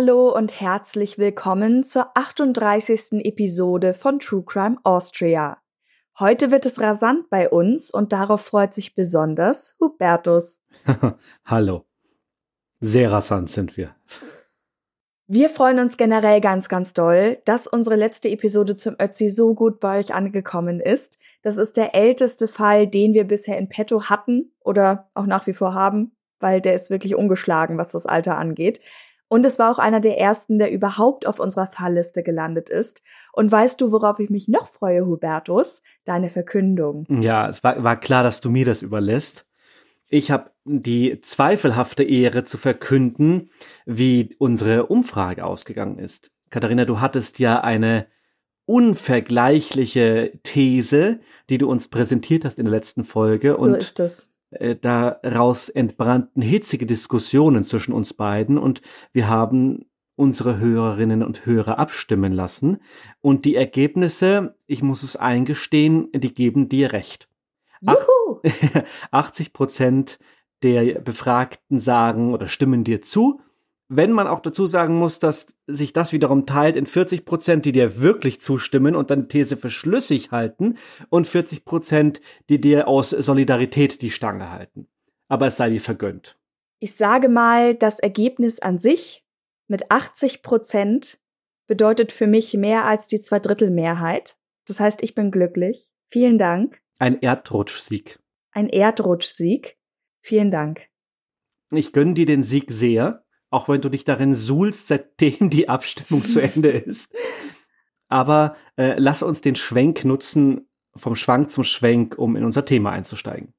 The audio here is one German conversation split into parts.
Hallo und herzlich willkommen zur 38. Episode von True Crime Austria. Heute wird es rasant bei uns und darauf freut sich besonders Hubertus. Hallo. Sehr rasant sind wir. Wir freuen uns generell ganz, ganz doll, dass unsere letzte Episode zum Ötzi so gut bei euch angekommen ist. Das ist der älteste Fall, den wir bisher in petto hatten oder auch nach wie vor haben, weil der ist wirklich ungeschlagen, was das Alter angeht. Und es war auch einer der ersten, der überhaupt auf unserer Fallliste gelandet ist. Und weißt du, worauf ich mich noch freue, Hubertus? Deine Verkündung. Ja, es war, war klar, dass du mir das überlässt. Ich habe die zweifelhafte Ehre zu verkünden, wie unsere Umfrage ausgegangen ist. Katharina, du hattest ja eine unvergleichliche These, die du uns präsentiert hast in der letzten Folge. So und ist es. Äh, daraus entbrannten hitzige Diskussionen zwischen uns beiden und wir haben unsere Hörerinnen und Hörer abstimmen lassen. Und die Ergebnisse, ich muss es eingestehen, die geben dir recht. Juhu! 80 Prozent der Befragten sagen oder stimmen dir zu wenn man auch dazu sagen muss, dass sich das wiederum teilt in 40 Prozent, die dir wirklich zustimmen und deine These für schlüssig halten und 40 Prozent, die dir aus Solidarität die Stange halten. Aber es sei dir vergönnt. Ich sage mal, das Ergebnis an sich mit 80 Prozent bedeutet für mich mehr als die Zweidrittelmehrheit. Das heißt, ich bin glücklich. Vielen Dank. Ein Erdrutschsieg. Ein Erdrutschsieg. Vielen Dank. Ich gönne dir den Sieg sehr auch wenn du dich darin suhlst, seitdem die Abstimmung zu Ende ist. Aber äh, lass uns den Schwenk nutzen, vom Schwank zum Schwenk, um in unser Thema einzusteigen.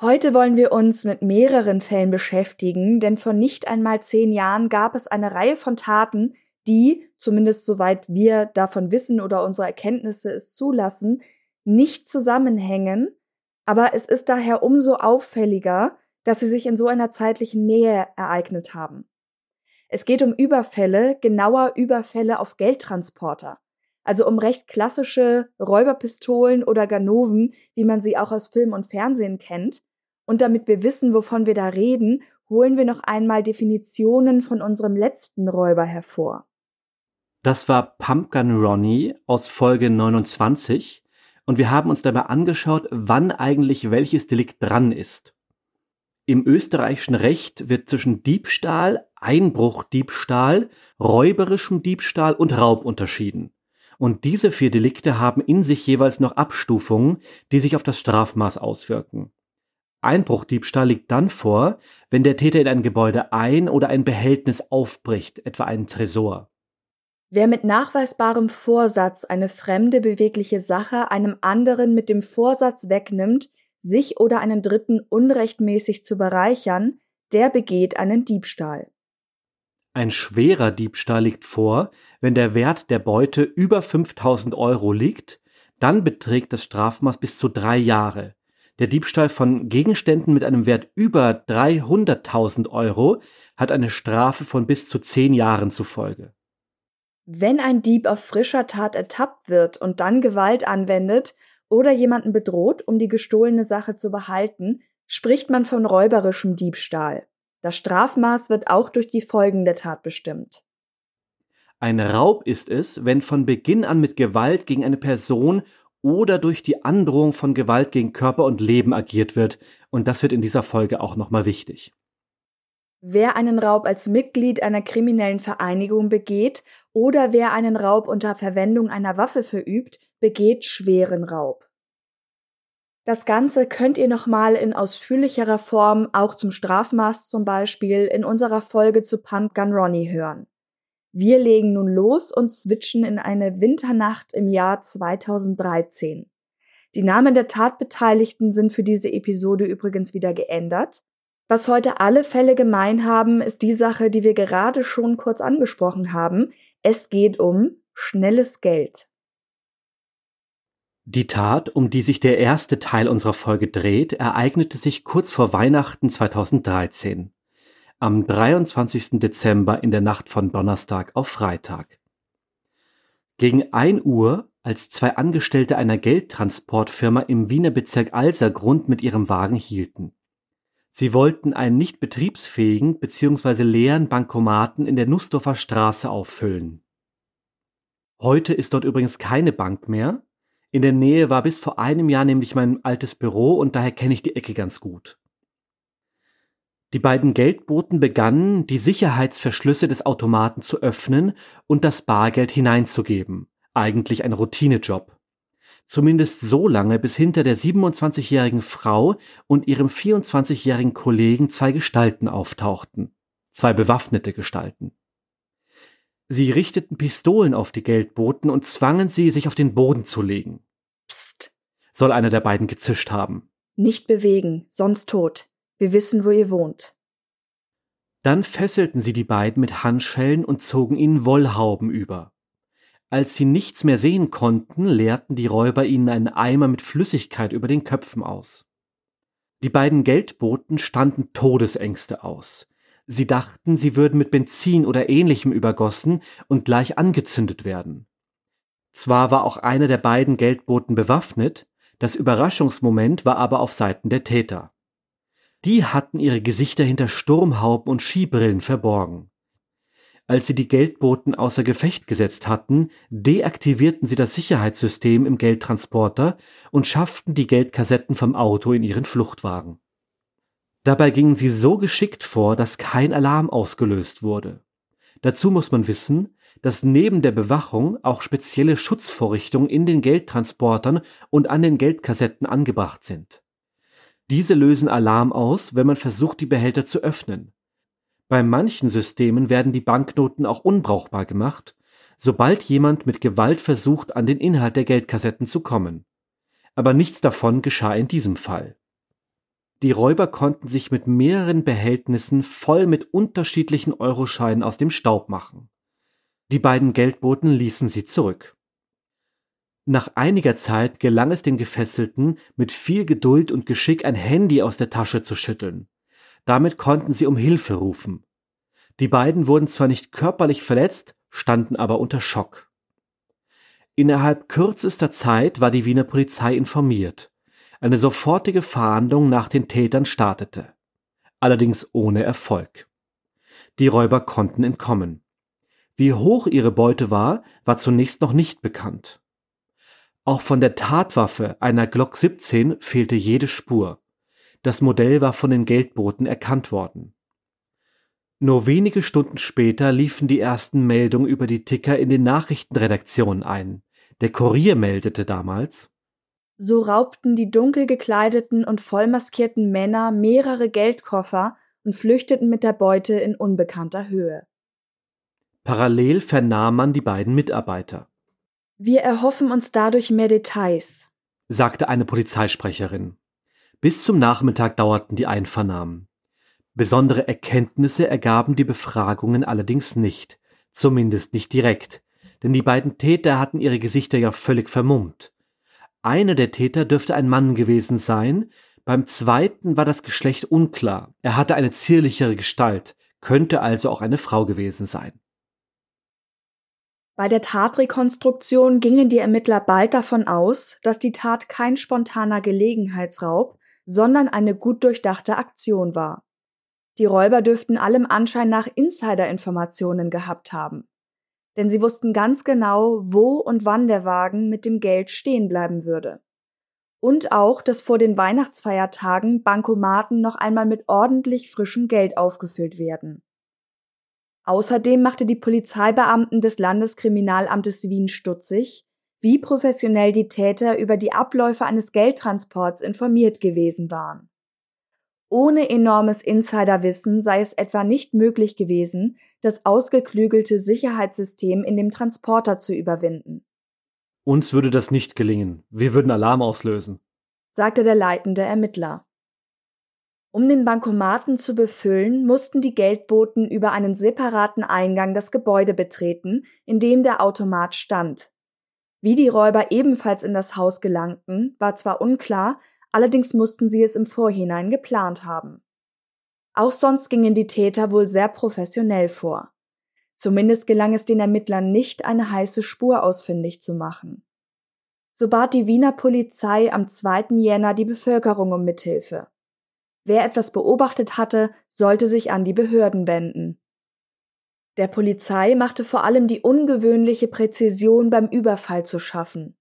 Heute wollen wir uns mit mehreren Fällen beschäftigen, denn vor nicht einmal zehn Jahren gab es eine Reihe von Taten, die, zumindest soweit wir davon wissen oder unsere Erkenntnisse es zulassen, nicht zusammenhängen, aber es ist daher umso auffälliger, dass sie sich in so einer zeitlichen Nähe ereignet haben. Es geht um Überfälle, genauer Überfälle auf Geldtransporter. Also um recht klassische Räuberpistolen oder Ganoven, wie man sie auch aus Film und Fernsehen kennt. Und damit wir wissen, wovon wir da reden, holen wir noch einmal Definitionen von unserem letzten Räuber hervor. Das war Pumpgun Ronnie aus Folge 29 und wir haben uns dabei angeschaut, wann eigentlich welches Delikt dran ist. Im österreichischen Recht wird zwischen Diebstahl, Einbruchdiebstahl, räuberischem Diebstahl und Raub unterschieden. Und diese vier Delikte haben in sich jeweils noch Abstufungen, die sich auf das Strafmaß auswirken. Einbruchdiebstahl liegt dann vor, wenn der Täter in ein Gebäude ein oder ein Behältnis aufbricht, etwa einen Tresor. Wer mit nachweisbarem Vorsatz eine fremde bewegliche Sache einem anderen mit dem Vorsatz wegnimmt, sich oder einen Dritten unrechtmäßig zu bereichern, der begeht einen Diebstahl. Ein schwerer Diebstahl liegt vor, wenn der Wert der Beute über 5000 Euro liegt, dann beträgt das Strafmaß bis zu drei Jahre. Der Diebstahl von Gegenständen mit einem Wert über 300.000 Euro hat eine Strafe von bis zu zehn Jahren zur Folge. Wenn ein Dieb auf frischer Tat ertappt wird und dann Gewalt anwendet, oder jemanden bedroht, um die gestohlene Sache zu behalten, spricht man von räuberischem Diebstahl. Das Strafmaß wird auch durch die Folgen der Tat bestimmt. Ein Raub ist es, wenn von Beginn an mit Gewalt gegen eine Person oder durch die Androhung von Gewalt gegen Körper und Leben agiert wird, und das wird in dieser Folge auch nochmal wichtig. Wer einen Raub als Mitglied einer kriminellen Vereinigung begeht oder wer einen Raub unter Verwendung einer Waffe verübt, begeht schweren Raub. Das Ganze könnt ihr nochmal in ausführlicherer Form, auch zum Strafmaß zum Beispiel, in unserer Folge zu Pump Gun Ronnie hören. Wir legen nun los und switchen in eine Winternacht im Jahr 2013. Die Namen der Tatbeteiligten sind für diese Episode übrigens wieder geändert. Was heute alle Fälle gemein haben, ist die Sache, die wir gerade schon kurz angesprochen haben. Es geht um schnelles Geld. Die Tat, um die sich der erste Teil unserer Folge dreht, ereignete sich kurz vor Weihnachten 2013. Am 23. Dezember in der Nacht von Donnerstag auf Freitag. Gegen ein Uhr, als zwei Angestellte einer Geldtransportfirma im Wiener Bezirk Alsergrund mit ihrem Wagen hielten. Sie wollten einen nicht betriebsfähigen bzw. leeren Bankomaten in der Nussdorfer Straße auffüllen. Heute ist dort übrigens keine Bank mehr. In der Nähe war bis vor einem Jahr nämlich mein altes Büro und daher kenne ich die Ecke ganz gut. Die beiden Geldboten begannen, die Sicherheitsverschlüsse des Automaten zu öffnen und das Bargeld hineinzugeben. Eigentlich ein Routinejob. Zumindest so lange, bis hinter der 27-jährigen Frau und ihrem 24-jährigen Kollegen zwei Gestalten auftauchten. Zwei bewaffnete Gestalten. Sie richteten Pistolen auf die Geldboten und zwangen sie, sich auf den Boden zu legen. Psst. Soll einer der beiden gezischt haben. Nicht bewegen, sonst tot. Wir wissen, wo ihr wohnt. Dann fesselten sie die beiden mit Handschellen und zogen ihnen Wollhauben über. Als sie nichts mehr sehen konnten, leerten die Räuber ihnen einen Eimer mit Flüssigkeit über den Köpfen aus. Die beiden Geldboten standen Todesängste aus. Sie dachten, sie würden mit Benzin oder ähnlichem übergossen und gleich angezündet werden. Zwar war auch einer der beiden Geldboten bewaffnet, das Überraschungsmoment war aber auf Seiten der Täter. Die hatten ihre Gesichter hinter Sturmhauben und Skibrillen verborgen. Als sie die Geldboten außer Gefecht gesetzt hatten, deaktivierten sie das Sicherheitssystem im Geldtransporter und schafften die Geldkassetten vom Auto in ihren Fluchtwagen. Dabei gingen sie so geschickt vor, dass kein Alarm ausgelöst wurde. Dazu muss man wissen, dass neben der Bewachung auch spezielle Schutzvorrichtungen in den Geldtransportern und an den Geldkassetten angebracht sind. Diese lösen Alarm aus, wenn man versucht, die Behälter zu öffnen. Bei manchen Systemen werden die Banknoten auch unbrauchbar gemacht, sobald jemand mit Gewalt versucht, an den Inhalt der Geldkassetten zu kommen. Aber nichts davon geschah in diesem Fall. Die Räuber konnten sich mit mehreren Behältnissen voll mit unterschiedlichen Euroscheinen aus dem Staub machen. Die beiden Geldboten ließen sie zurück. Nach einiger Zeit gelang es den Gefesselten, mit viel Geduld und Geschick ein Handy aus der Tasche zu schütteln. Damit konnten sie um Hilfe rufen. Die beiden wurden zwar nicht körperlich verletzt, standen aber unter Schock. Innerhalb kürzester Zeit war die Wiener Polizei informiert. Eine sofortige Fahndung nach den Tätern startete. Allerdings ohne Erfolg. Die Räuber konnten entkommen. Wie hoch ihre Beute war, war zunächst noch nicht bekannt. Auch von der Tatwaffe einer Glock 17 fehlte jede Spur. Das Modell war von den Geldboten erkannt worden. Nur wenige Stunden später liefen die ersten Meldungen über die Ticker in den Nachrichtenredaktionen ein. Der Kurier meldete damals So raubten die dunkel gekleideten und vollmaskierten Männer mehrere Geldkoffer und flüchteten mit der Beute in unbekannter Höhe. Parallel vernahm man die beiden Mitarbeiter. Wir erhoffen uns dadurch mehr Details, sagte eine Polizeisprecherin. Bis zum Nachmittag dauerten die Einvernahmen. Besondere Erkenntnisse ergaben die Befragungen allerdings nicht, zumindest nicht direkt, denn die beiden Täter hatten ihre Gesichter ja völlig vermummt. Einer der Täter dürfte ein Mann gewesen sein, beim zweiten war das Geschlecht unklar, er hatte eine zierlichere Gestalt, könnte also auch eine Frau gewesen sein. Bei der Tatrekonstruktion gingen die Ermittler bald davon aus, dass die Tat kein spontaner Gelegenheitsraub, sondern eine gut durchdachte Aktion war. Die Räuber dürften allem Anschein nach Insiderinformationen gehabt haben. Denn sie wussten ganz genau, wo und wann der Wagen mit dem Geld stehen bleiben würde. Und auch, dass vor den Weihnachtsfeiertagen Bankomaten noch einmal mit ordentlich frischem Geld aufgefüllt werden. Außerdem machte die Polizeibeamten des Landeskriminalamtes Wien stutzig, wie professionell die Täter über die Abläufe eines Geldtransports informiert gewesen waren. Ohne enormes Insiderwissen sei es etwa nicht möglich gewesen, das ausgeklügelte Sicherheitssystem in dem Transporter zu überwinden. Uns würde das nicht gelingen. Wir würden Alarm auslösen, sagte der leitende Ermittler. Um den Bankomaten zu befüllen, mussten die Geldboten über einen separaten Eingang das Gebäude betreten, in dem der Automat stand. Wie die Räuber ebenfalls in das Haus gelangten, war zwar unklar, allerdings mussten sie es im Vorhinein geplant haben. Auch sonst gingen die Täter wohl sehr professionell vor. Zumindest gelang es den Ermittlern nicht, eine heiße Spur ausfindig zu machen. So bat die Wiener Polizei am 2. Jänner die Bevölkerung um Mithilfe. Wer etwas beobachtet hatte, sollte sich an die Behörden wenden. Der Polizei machte vor allem die ungewöhnliche Präzision beim Überfall zu schaffen.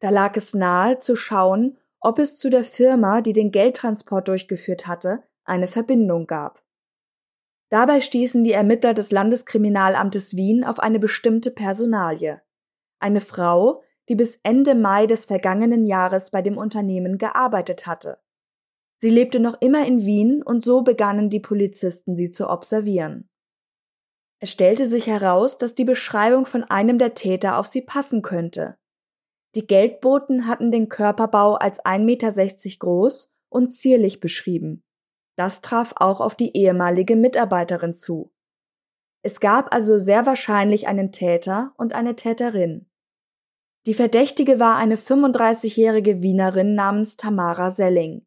Da lag es nahe zu schauen, ob es zu der Firma, die den Geldtransport durchgeführt hatte, eine Verbindung gab. Dabei stießen die Ermittler des Landeskriminalamtes Wien auf eine bestimmte Personalie. Eine Frau, die bis Ende Mai des vergangenen Jahres bei dem Unternehmen gearbeitet hatte. Sie lebte noch immer in Wien und so begannen die Polizisten sie zu observieren. Es stellte sich heraus, dass die Beschreibung von einem der Täter auf sie passen könnte. Die Geldboten hatten den Körperbau als 1,60 Meter groß und zierlich beschrieben. Das traf auch auf die ehemalige Mitarbeiterin zu. Es gab also sehr wahrscheinlich einen Täter und eine Täterin. Die Verdächtige war eine 35-jährige Wienerin namens Tamara Selling.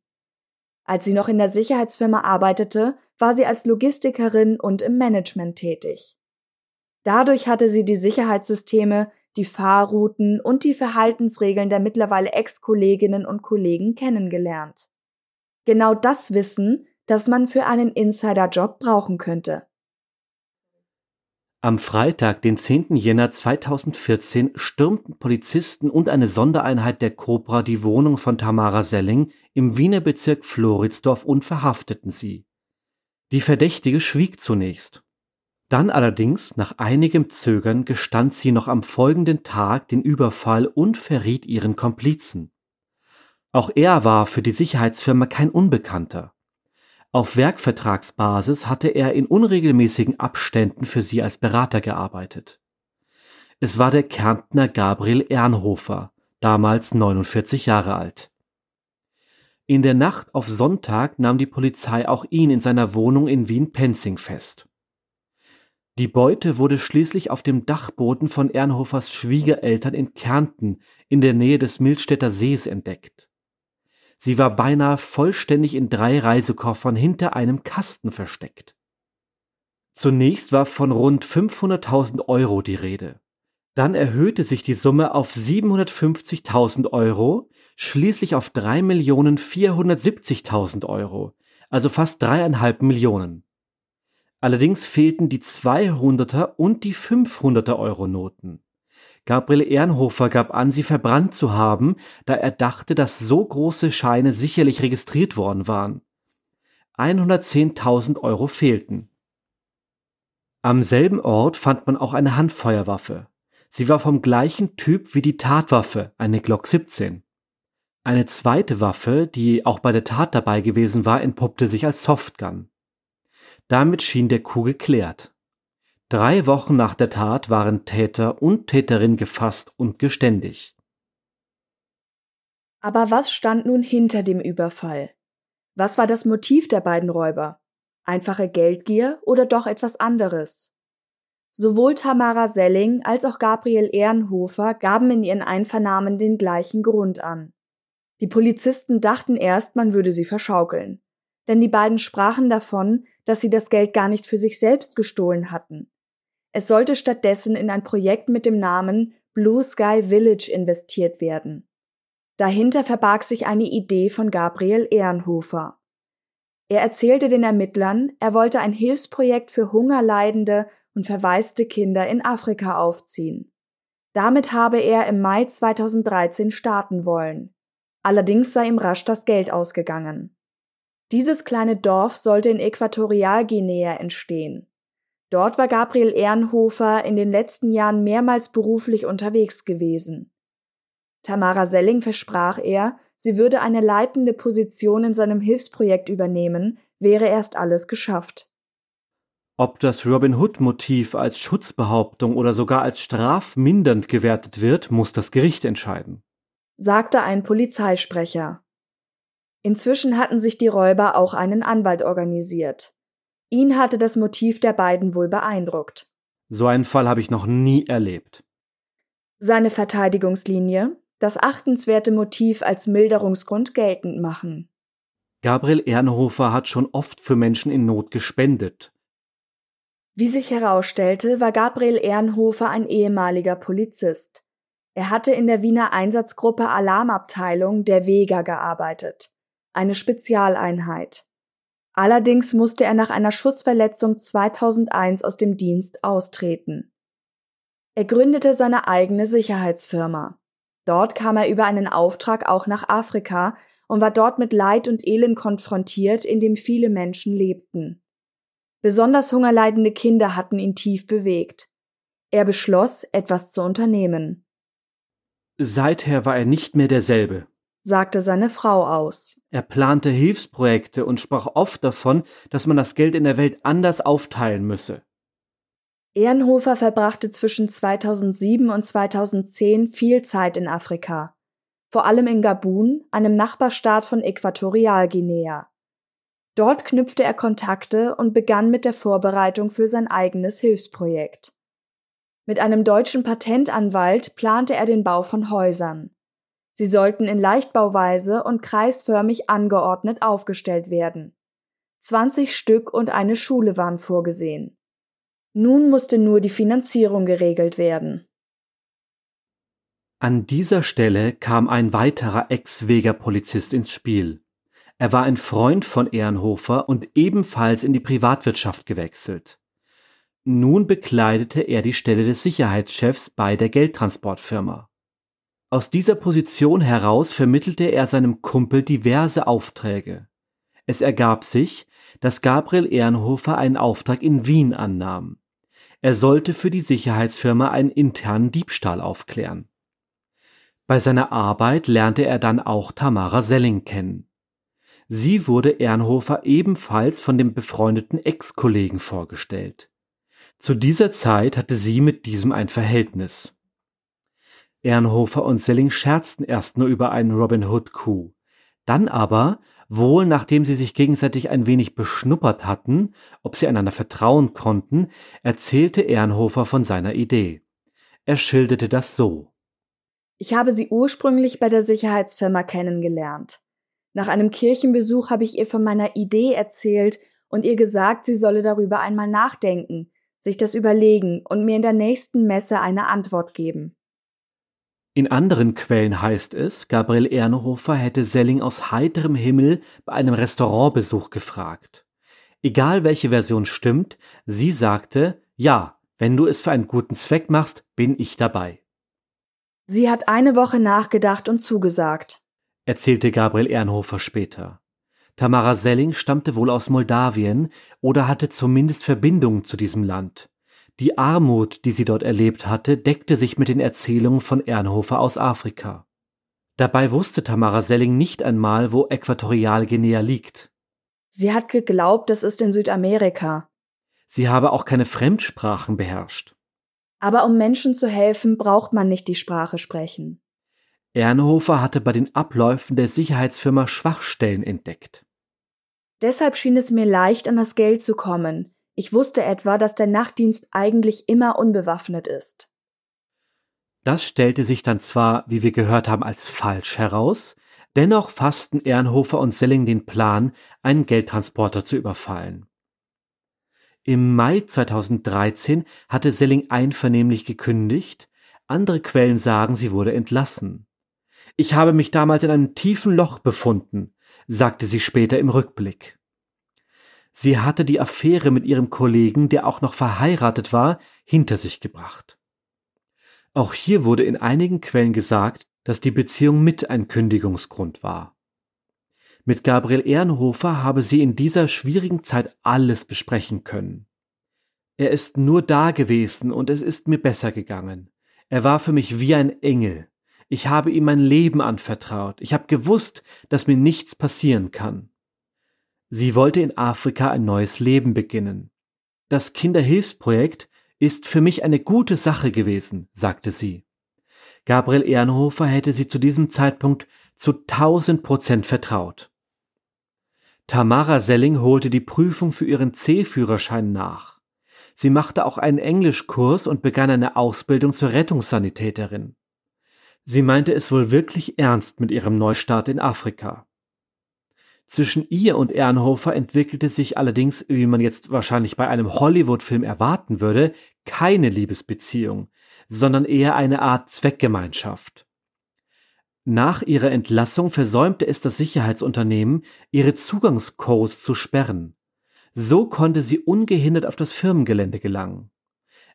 Als sie noch in der Sicherheitsfirma arbeitete, war sie als Logistikerin und im Management tätig. Dadurch hatte sie die Sicherheitssysteme, die Fahrrouten und die Verhaltensregeln der mittlerweile Ex-Kolleginnen und Kollegen kennengelernt. Genau das Wissen das man für einen Insider-Job brauchen könnte. Am Freitag, den 10. Jänner 2014, stürmten Polizisten und eine Sondereinheit der Cobra die Wohnung von Tamara Selling im Wiener Bezirk Floridsdorf und verhafteten sie. Die Verdächtige schwieg zunächst. Dann allerdings, nach einigem Zögern, gestand sie noch am folgenden Tag den Überfall und verriet ihren Komplizen. Auch er war für die Sicherheitsfirma kein Unbekannter. Auf Werkvertragsbasis hatte er in unregelmäßigen Abständen für sie als Berater gearbeitet. Es war der Kärntner Gabriel Ernhofer, damals 49 Jahre alt. In der Nacht auf Sonntag nahm die Polizei auch ihn in seiner Wohnung in Wien-Penzing fest. Die Beute wurde schließlich auf dem Dachboden von Ernhofers Schwiegereltern in Kärnten in der Nähe des Milstädter Sees entdeckt. Sie war beinahe vollständig in drei Reisekoffern hinter einem Kasten versteckt. Zunächst war von rund 500.000 Euro die Rede. Dann erhöhte sich die Summe auf 750.000 Euro, schließlich auf 3.470.000 Euro, also fast dreieinhalb Millionen. Allerdings fehlten die 200er und die 500er Euro Noten. Gabriel Ehrenhofer gab an, sie verbrannt zu haben, da er dachte, dass so große Scheine sicherlich registriert worden waren. 110.000 Euro fehlten. Am selben Ort fand man auch eine Handfeuerwaffe. Sie war vom gleichen Typ wie die Tatwaffe, eine Glock 17. Eine zweite Waffe, die auch bei der Tat dabei gewesen war, entpuppte sich als Softgun. Damit schien der Coup geklärt. Drei Wochen nach der Tat waren Täter und Täterin gefasst und geständig. Aber was stand nun hinter dem Überfall? Was war das Motiv der beiden Räuber? Einfache Geldgier oder doch etwas anderes? Sowohl Tamara Selling als auch Gabriel Ehrenhofer gaben in ihren Einvernahmen den gleichen Grund an. Die Polizisten dachten erst, man würde sie verschaukeln. Denn die beiden sprachen davon, dass sie das Geld gar nicht für sich selbst gestohlen hatten. Es sollte stattdessen in ein Projekt mit dem Namen Blue Sky Village investiert werden. Dahinter verbarg sich eine Idee von Gabriel Ehrenhofer. Er erzählte den Ermittlern, er wollte ein Hilfsprojekt für hungerleidende und verwaiste Kinder in Afrika aufziehen. Damit habe er im Mai 2013 starten wollen. Allerdings sei ihm rasch das Geld ausgegangen. Dieses kleine Dorf sollte in Äquatorialguinea entstehen. Dort war Gabriel Ehrenhofer in den letzten Jahren mehrmals beruflich unterwegs gewesen. Tamara Selling versprach er, sie würde eine leitende Position in seinem Hilfsprojekt übernehmen, wäre erst alles geschafft. Ob das Robin Hood Motiv als Schutzbehauptung oder sogar als strafmindernd gewertet wird, muss das Gericht entscheiden, sagte ein Polizeisprecher. Inzwischen hatten sich die Räuber auch einen Anwalt organisiert. Ihn hatte das Motiv der beiden wohl beeindruckt. So einen Fall habe ich noch nie erlebt. Seine Verteidigungslinie, das achtenswerte Motiv als Milderungsgrund geltend machen. Gabriel Ehrenhofer hat schon oft für Menschen in Not gespendet. Wie sich herausstellte, war Gabriel Ehrenhofer ein ehemaliger Polizist. Er hatte in der Wiener Einsatzgruppe Alarmabteilung der Vega gearbeitet, eine Spezialeinheit. Allerdings musste er nach einer Schussverletzung 2001 aus dem Dienst austreten. Er gründete seine eigene Sicherheitsfirma. Dort kam er über einen Auftrag auch nach Afrika und war dort mit Leid und Elend konfrontiert, in dem viele Menschen lebten. Besonders hungerleidende Kinder hatten ihn tief bewegt. Er beschloss, etwas zu unternehmen. Seither war er nicht mehr derselbe, sagte seine Frau aus. Er plante Hilfsprojekte und sprach oft davon, dass man das Geld in der Welt anders aufteilen müsse. Ehrenhofer verbrachte zwischen 2007 und 2010 viel Zeit in Afrika, vor allem in Gabun, einem Nachbarstaat von Äquatorialguinea. Dort knüpfte er Kontakte und begann mit der Vorbereitung für sein eigenes Hilfsprojekt. Mit einem deutschen Patentanwalt plante er den Bau von Häusern. Sie sollten in Leichtbauweise und kreisförmig angeordnet aufgestellt werden. 20 Stück und eine Schule waren vorgesehen. Nun musste nur die Finanzierung geregelt werden. An dieser Stelle kam ein weiterer Ex-Vega-Polizist ins Spiel. Er war ein Freund von Ehrenhofer und ebenfalls in die Privatwirtschaft gewechselt. Nun bekleidete er die Stelle des Sicherheitschefs bei der Geldtransportfirma. Aus dieser Position heraus vermittelte er seinem Kumpel diverse Aufträge. Es ergab sich, dass Gabriel Ehrenhofer einen Auftrag in Wien annahm. Er sollte für die Sicherheitsfirma einen internen Diebstahl aufklären. Bei seiner Arbeit lernte er dann auch Tamara Selling kennen. Sie wurde Ernhofer ebenfalls von dem befreundeten Ex-Kollegen vorgestellt. Zu dieser Zeit hatte sie mit diesem ein Verhältnis. Ernhofer und Selling scherzten erst nur über einen Robin Hood Coup. Dann aber, wohl nachdem sie sich gegenseitig ein wenig beschnuppert hatten, ob sie einander vertrauen konnten, erzählte Ernhofer von seiner Idee. Er schilderte das so. Ich habe sie ursprünglich bei der Sicherheitsfirma kennengelernt. Nach einem Kirchenbesuch habe ich ihr von meiner Idee erzählt und ihr gesagt, sie solle darüber einmal nachdenken, sich das überlegen und mir in der nächsten Messe eine Antwort geben. In anderen Quellen heißt es, Gabriel Ernhofer hätte Selling aus heiterem Himmel bei einem Restaurantbesuch gefragt. Egal welche Version stimmt, sie sagte, ja, wenn du es für einen guten Zweck machst, bin ich dabei. Sie hat eine Woche nachgedacht und zugesagt erzählte Gabriel Ernhofer später. Tamara Selling stammte wohl aus Moldawien oder hatte zumindest Verbindungen zu diesem Land. Die Armut, die sie dort erlebt hatte, deckte sich mit den Erzählungen von Ernhofer aus Afrika. Dabei wusste Tamara Selling nicht einmal, wo Äquatorialguinea liegt. Sie hat geglaubt, es ist in Südamerika. Sie habe auch keine Fremdsprachen beherrscht. Aber um Menschen zu helfen, braucht man nicht die Sprache sprechen. Ernhofer hatte bei den Abläufen der Sicherheitsfirma Schwachstellen entdeckt. Deshalb schien es mir leicht, an das Geld zu kommen. Ich wusste etwa, dass der Nachtdienst eigentlich immer unbewaffnet ist. Das stellte sich dann zwar, wie wir gehört haben, als falsch heraus, dennoch fassten Ernhofer und Selling den Plan, einen Geldtransporter zu überfallen. Im Mai 2013 hatte Selling einvernehmlich gekündigt, andere Quellen sagen, sie wurde entlassen. Ich habe mich damals in einem tiefen Loch befunden, sagte sie später im Rückblick. Sie hatte die Affäre mit ihrem Kollegen, der auch noch verheiratet war, hinter sich gebracht. Auch hier wurde in einigen Quellen gesagt, dass die Beziehung mit ein Kündigungsgrund war. Mit Gabriel Ehrenhofer habe sie in dieser schwierigen Zeit alles besprechen können. Er ist nur da gewesen und es ist mir besser gegangen. Er war für mich wie ein Engel. Ich habe ihm mein Leben anvertraut. Ich habe gewusst, dass mir nichts passieren kann. Sie wollte in Afrika ein neues Leben beginnen. Das Kinderhilfsprojekt ist für mich eine gute Sache gewesen, sagte sie. Gabriel Ehrenhofer hätte sie zu diesem Zeitpunkt zu tausend Prozent vertraut. Tamara Selling holte die Prüfung für ihren C-Führerschein nach. Sie machte auch einen Englischkurs und begann eine Ausbildung zur Rettungssanitäterin. Sie meinte es wohl wirklich ernst mit ihrem Neustart in Afrika. Zwischen ihr und Ernhofer entwickelte sich allerdings, wie man jetzt wahrscheinlich bei einem Hollywood-Film erwarten würde, keine Liebesbeziehung, sondern eher eine Art Zweckgemeinschaft. Nach ihrer Entlassung versäumte es das Sicherheitsunternehmen, ihre Zugangscodes zu sperren. So konnte sie ungehindert auf das Firmengelände gelangen.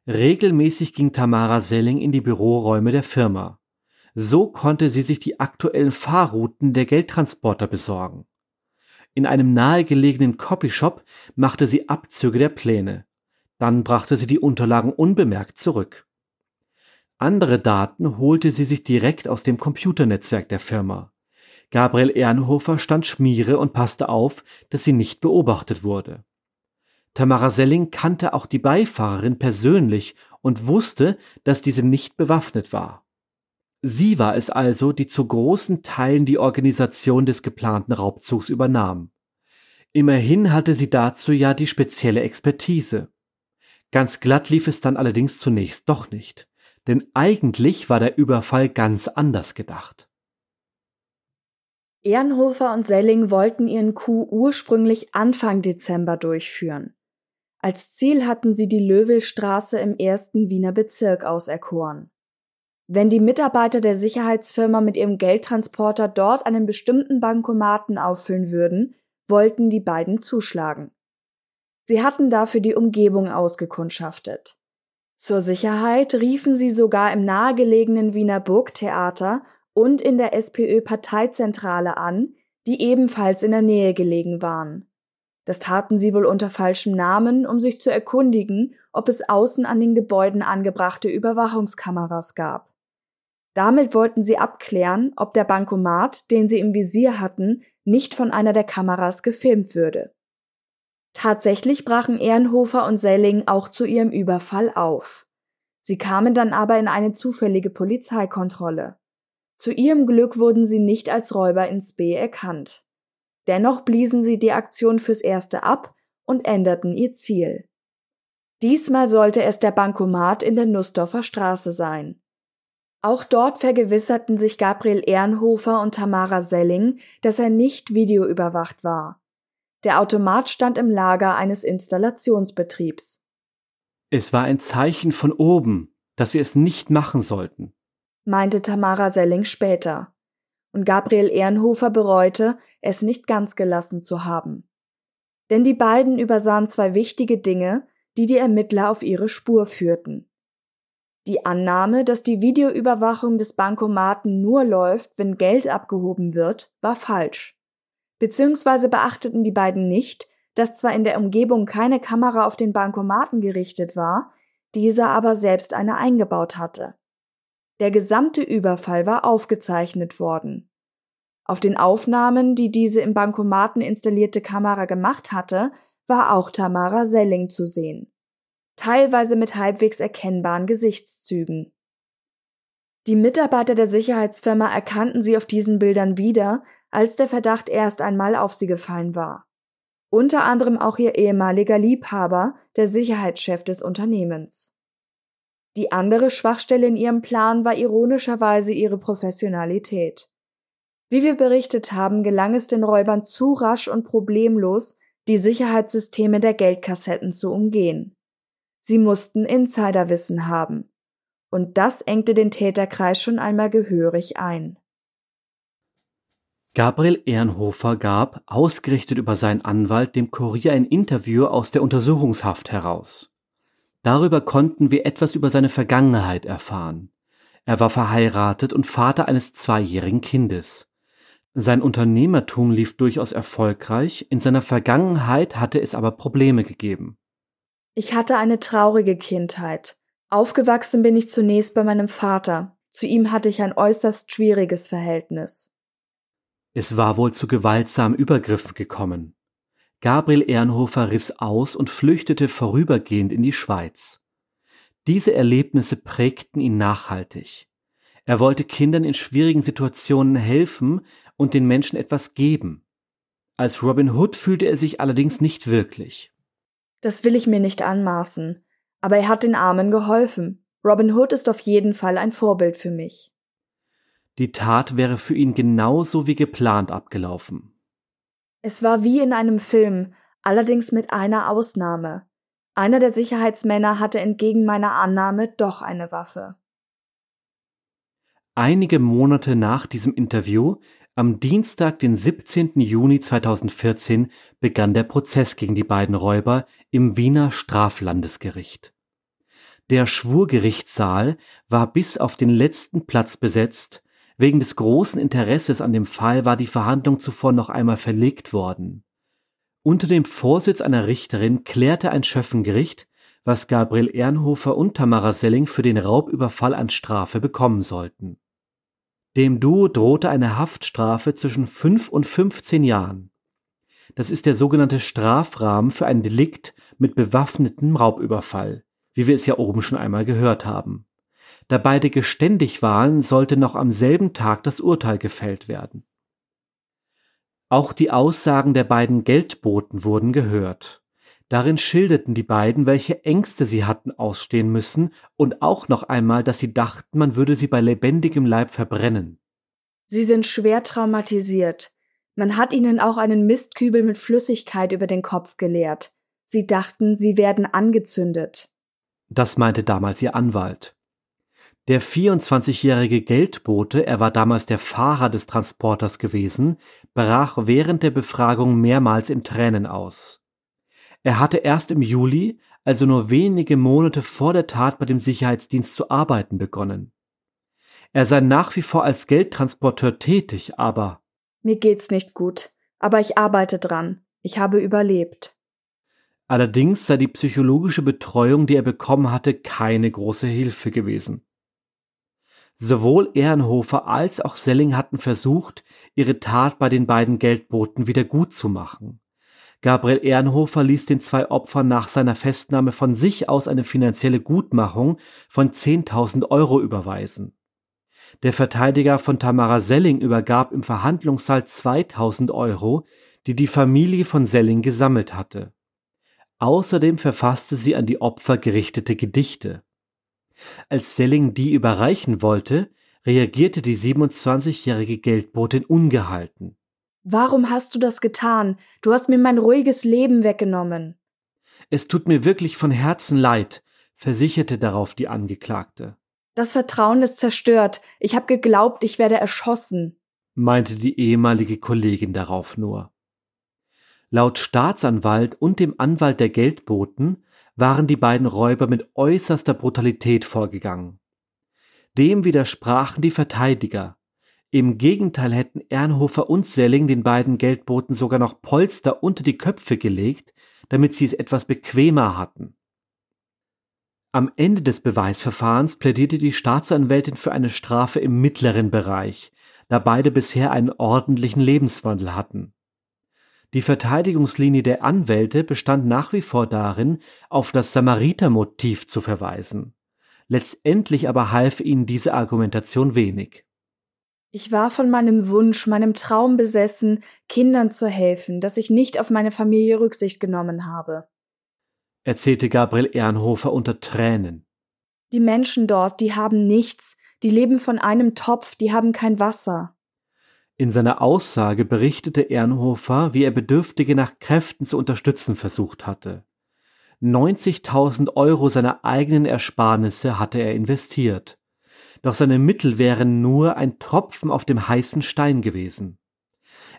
Regelmäßig ging Tamara Selling in die Büroräume der Firma. So konnte sie sich die aktuellen Fahrrouten der Geldtransporter besorgen. In einem nahegelegenen Copyshop machte sie Abzüge der Pläne. Dann brachte sie die Unterlagen unbemerkt zurück. Andere Daten holte sie sich direkt aus dem Computernetzwerk der Firma. Gabriel Ehrenhofer stand Schmiere und passte auf, dass sie nicht beobachtet wurde. Tamara Selling kannte auch die Beifahrerin persönlich und wusste, dass diese nicht bewaffnet war. Sie war es also, die zu großen Teilen die Organisation des geplanten Raubzugs übernahm. Immerhin hatte sie dazu ja die spezielle Expertise. Ganz glatt lief es dann allerdings zunächst doch nicht denn eigentlich war der Überfall ganz anders gedacht. Ehrenhofer und Selling wollten ihren Coup ursprünglich Anfang Dezember durchführen. Als Ziel hatten sie die Löwelstraße im ersten Wiener Bezirk auserkoren. Wenn die Mitarbeiter der Sicherheitsfirma mit ihrem Geldtransporter dort einen bestimmten Bankomaten auffüllen würden, wollten die beiden zuschlagen. Sie hatten dafür die Umgebung ausgekundschaftet. Zur Sicherheit riefen sie sogar im nahegelegenen Wiener Burgtheater und in der SPÖ-Parteizentrale an, die ebenfalls in der Nähe gelegen waren. Das taten sie wohl unter falschem Namen, um sich zu erkundigen, ob es außen an den Gebäuden angebrachte Überwachungskameras gab. Damit wollten sie abklären, ob der Bankomat, den sie im Visier hatten, nicht von einer der Kameras gefilmt würde. Tatsächlich brachen Ehrenhofer und Selling auch zu ihrem Überfall auf. Sie kamen dann aber in eine zufällige Polizeikontrolle. Zu ihrem Glück wurden sie nicht als Räuber ins B erkannt. Dennoch bliesen sie die Aktion fürs Erste ab und änderten ihr Ziel. Diesmal sollte es der Bankomat in der Nussdorfer Straße sein. Auch dort vergewisserten sich Gabriel Ehrenhofer und Tamara Selling, dass er nicht videoüberwacht war. Der Automat stand im Lager eines Installationsbetriebs. Es war ein Zeichen von oben, dass wir es nicht machen sollten, meinte Tamara Selling später. Und Gabriel Ehrenhofer bereute, es nicht ganz gelassen zu haben. Denn die beiden übersahen zwei wichtige Dinge, die die Ermittler auf ihre Spur führten. Die Annahme, dass die Videoüberwachung des Bankomaten nur läuft, wenn Geld abgehoben wird, war falsch. Beziehungsweise beachteten die beiden nicht, dass zwar in der Umgebung keine Kamera auf den Bankomaten gerichtet war, dieser aber selbst eine eingebaut hatte. Der gesamte Überfall war aufgezeichnet worden. Auf den Aufnahmen, die diese im Bankomaten installierte Kamera gemacht hatte, war auch Tamara Selling zu sehen. Teilweise mit halbwegs erkennbaren Gesichtszügen. Die Mitarbeiter der Sicherheitsfirma erkannten sie auf diesen Bildern wieder, als der Verdacht erst einmal auf sie gefallen war. Unter anderem auch ihr ehemaliger Liebhaber, der Sicherheitschef des Unternehmens. Die andere Schwachstelle in ihrem Plan war ironischerweise ihre Professionalität. Wie wir berichtet haben, gelang es den Räubern zu rasch und problemlos, die Sicherheitssysteme der Geldkassetten zu umgehen. Sie mussten Insiderwissen haben. Und das engte den Täterkreis schon einmal gehörig ein. Gabriel Ehrenhofer gab, ausgerichtet über seinen Anwalt, dem Kurier ein Interview aus der Untersuchungshaft heraus. Darüber konnten wir etwas über seine Vergangenheit erfahren. Er war verheiratet und Vater eines zweijährigen Kindes. Sein Unternehmertum lief durchaus erfolgreich, in seiner Vergangenheit hatte es aber Probleme gegeben. Ich hatte eine traurige Kindheit. Aufgewachsen bin ich zunächst bei meinem Vater. Zu ihm hatte ich ein äußerst schwieriges Verhältnis. Es war wohl zu gewaltsamen Übergriffen gekommen. Gabriel Ehrenhofer riss aus und flüchtete vorübergehend in die Schweiz. Diese Erlebnisse prägten ihn nachhaltig. Er wollte Kindern in schwierigen Situationen helfen und den Menschen etwas geben. Als Robin Hood fühlte er sich allerdings nicht wirklich. Das will ich mir nicht anmaßen. Aber er hat den Armen geholfen. Robin Hood ist auf jeden Fall ein Vorbild für mich. Die Tat wäre für ihn genauso wie geplant abgelaufen. Es war wie in einem Film, allerdings mit einer Ausnahme. Einer der Sicherheitsmänner hatte entgegen meiner Annahme doch eine Waffe. Einige Monate nach diesem Interview, am Dienstag, den 17. Juni 2014, begann der Prozess gegen die beiden Räuber im Wiener Straflandesgericht. Der Schwurgerichtssaal war bis auf den letzten Platz besetzt, wegen des großen Interesses an dem Fall war die Verhandlung zuvor noch einmal verlegt worden. Unter dem Vorsitz einer Richterin klärte ein Schöffengericht, was Gabriel Ernhofer und Tamara Selling für den Raubüberfall an Strafe bekommen sollten. Dem Duo drohte eine Haftstrafe zwischen fünf und 15 Jahren. Das ist der sogenannte Strafrahmen für ein Delikt mit bewaffnetem Raubüberfall, wie wir es ja oben schon einmal gehört haben. Da beide geständig waren, sollte noch am selben Tag das Urteil gefällt werden. Auch die Aussagen der beiden Geldboten wurden gehört. Darin schilderten die beiden, welche Ängste sie hatten ausstehen müssen und auch noch einmal, dass sie dachten, man würde sie bei lebendigem Leib verbrennen. Sie sind schwer traumatisiert. Man hat ihnen auch einen Mistkübel mit Flüssigkeit über den Kopf geleert. Sie dachten, sie werden angezündet. Das meinte damals ihr Anwalt. Der 24-jährige Geldbote, er war damals der Fahrer des Transporters gewesen, brach während der Befragung mehrmals in Tränen aus. Er hatte erst im Juli, also nur wenige Monate vor der Tat bei dem Sicherheitsdienst zu arbeiten begonnen. Er sei nach wie vor als Geldtransporteur tätig, aber Mir geht's nicht gut, aber ich arbeite dran. Ich habe überlebt. Allerdings sei die psychologische Betreuung, die er bekommen hatte, keine große Hilfe gewesen. Sowohl Ehrenhofer als auch Selling hatten versucht, ihre Tat bei den beiden Geldboten wieder gut zu machen. Gabriel Ehrenhofer ließ den zwei Opfern nach seiner Festnahme von sich aus eine finanzielle Gutmachung von 10.000 Euro überweisen. Der Verteidiger von Tamara Selling übergab im Verhandlungssaal 2000 Euro, die die Familie von Selling gesammelt hatte. Außerdem verfasste sie an die Opfer gerichtete Gedichte. Als Selling die überreichen wollte, reagierte die 27-jährige Geldbotin ungehalten. Warum hast du das getan? Du hast mir mein ruhiges Leben weggenommen. Es tut mir wirklich von Herzen leid, versicherte darauf die Angeklagte. Das Vertrauen ist zerstört. Ich habe geglaubt, ich werde erschossen, meinte die ehemalige Kollegin darauf nur. Laut Staatsanwalt und dem Anwalt der Geldboten waren die beiden Räuber mit äußerster Brutalität vorgegangen. Dem widersprachen die Verteidiger. Im Gegenteil hätten Ernhofer und Selling den beiden Geldboten sogar noch Polster unter die Köpfe gelegt, damit sie es etwas bequemer hatten. Am Ende des Beweisverfahrens plädierte die Staatsanwältin für eine Strafe im mittleren Bereich, da beide bisher einen ordentlichen Lebenswandel hatten. Die Verteidigungslinie der Anwälte bestand nach wie vor darin, auf das Samaritermotiv zu verweisen. Letztendlich aber half ihnen diese Argumentation wenig. Ich war von meinem Wunsch, meinem Traum besessen, Kindern zu helfen, dass ich nicht auf meine Familie Rücksicht genommen habe, erzählte Gabriel Ehrenhofer unter Tränen. Die Menschen dort, die haben nichts, die leben von einem Topf, die haben kein Wasser. In seiner Aussage berichtete Ernhofer, wie er Bedürftige nach Kräften zu unterstützen versucht hatte. 90.000 Euro seiner eigenen Ersparnisse hatte er investiert. Doch seine Mittel wären nur ein Tropfen auf dem heißen Stein gewesen.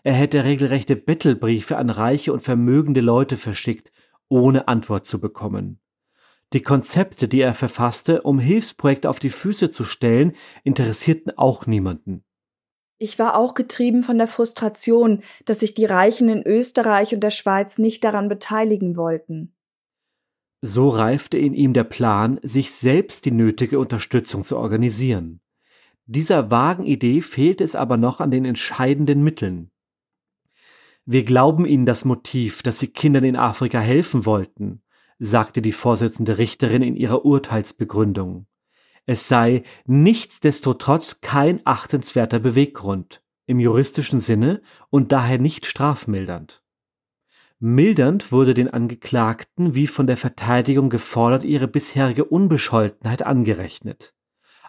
Er hätte regelrechte Bettelbriefe an reiche und vermögende Leute verschickt, ohne Antwort zu bekommen. Die Konzepte, die er verfasste, um Hilfsprojekte auf die Füße zu stellen, interessierten auch niemanden. Ich war auch getrieben von der Frustration, dass sich die Reichen in Österreich und der Schweiz nicht daran beteiligen wollten. So reifte in ihm der Plan, sich selbst die nötige Unterstützung zu organisieren. Dieser vagen Idee fehlte es aber noch an den entscheidenden Mitteln. Wir glauben Ihnen das Motiv, dass Sie Kindern in Afrika helfen wollten, sagte die Vorsitzende Richterin in ihrer Urteilsbegründung. Es sei nichtsdestotrotz kein achtenswerter Beweggrund. im juristischen Sinne und daher nicht strafmildernd. Mildernd wurde den Angeklagten wie von der Verteidigung gefordert ihre bisherige Unbescholtenheit angerechnet.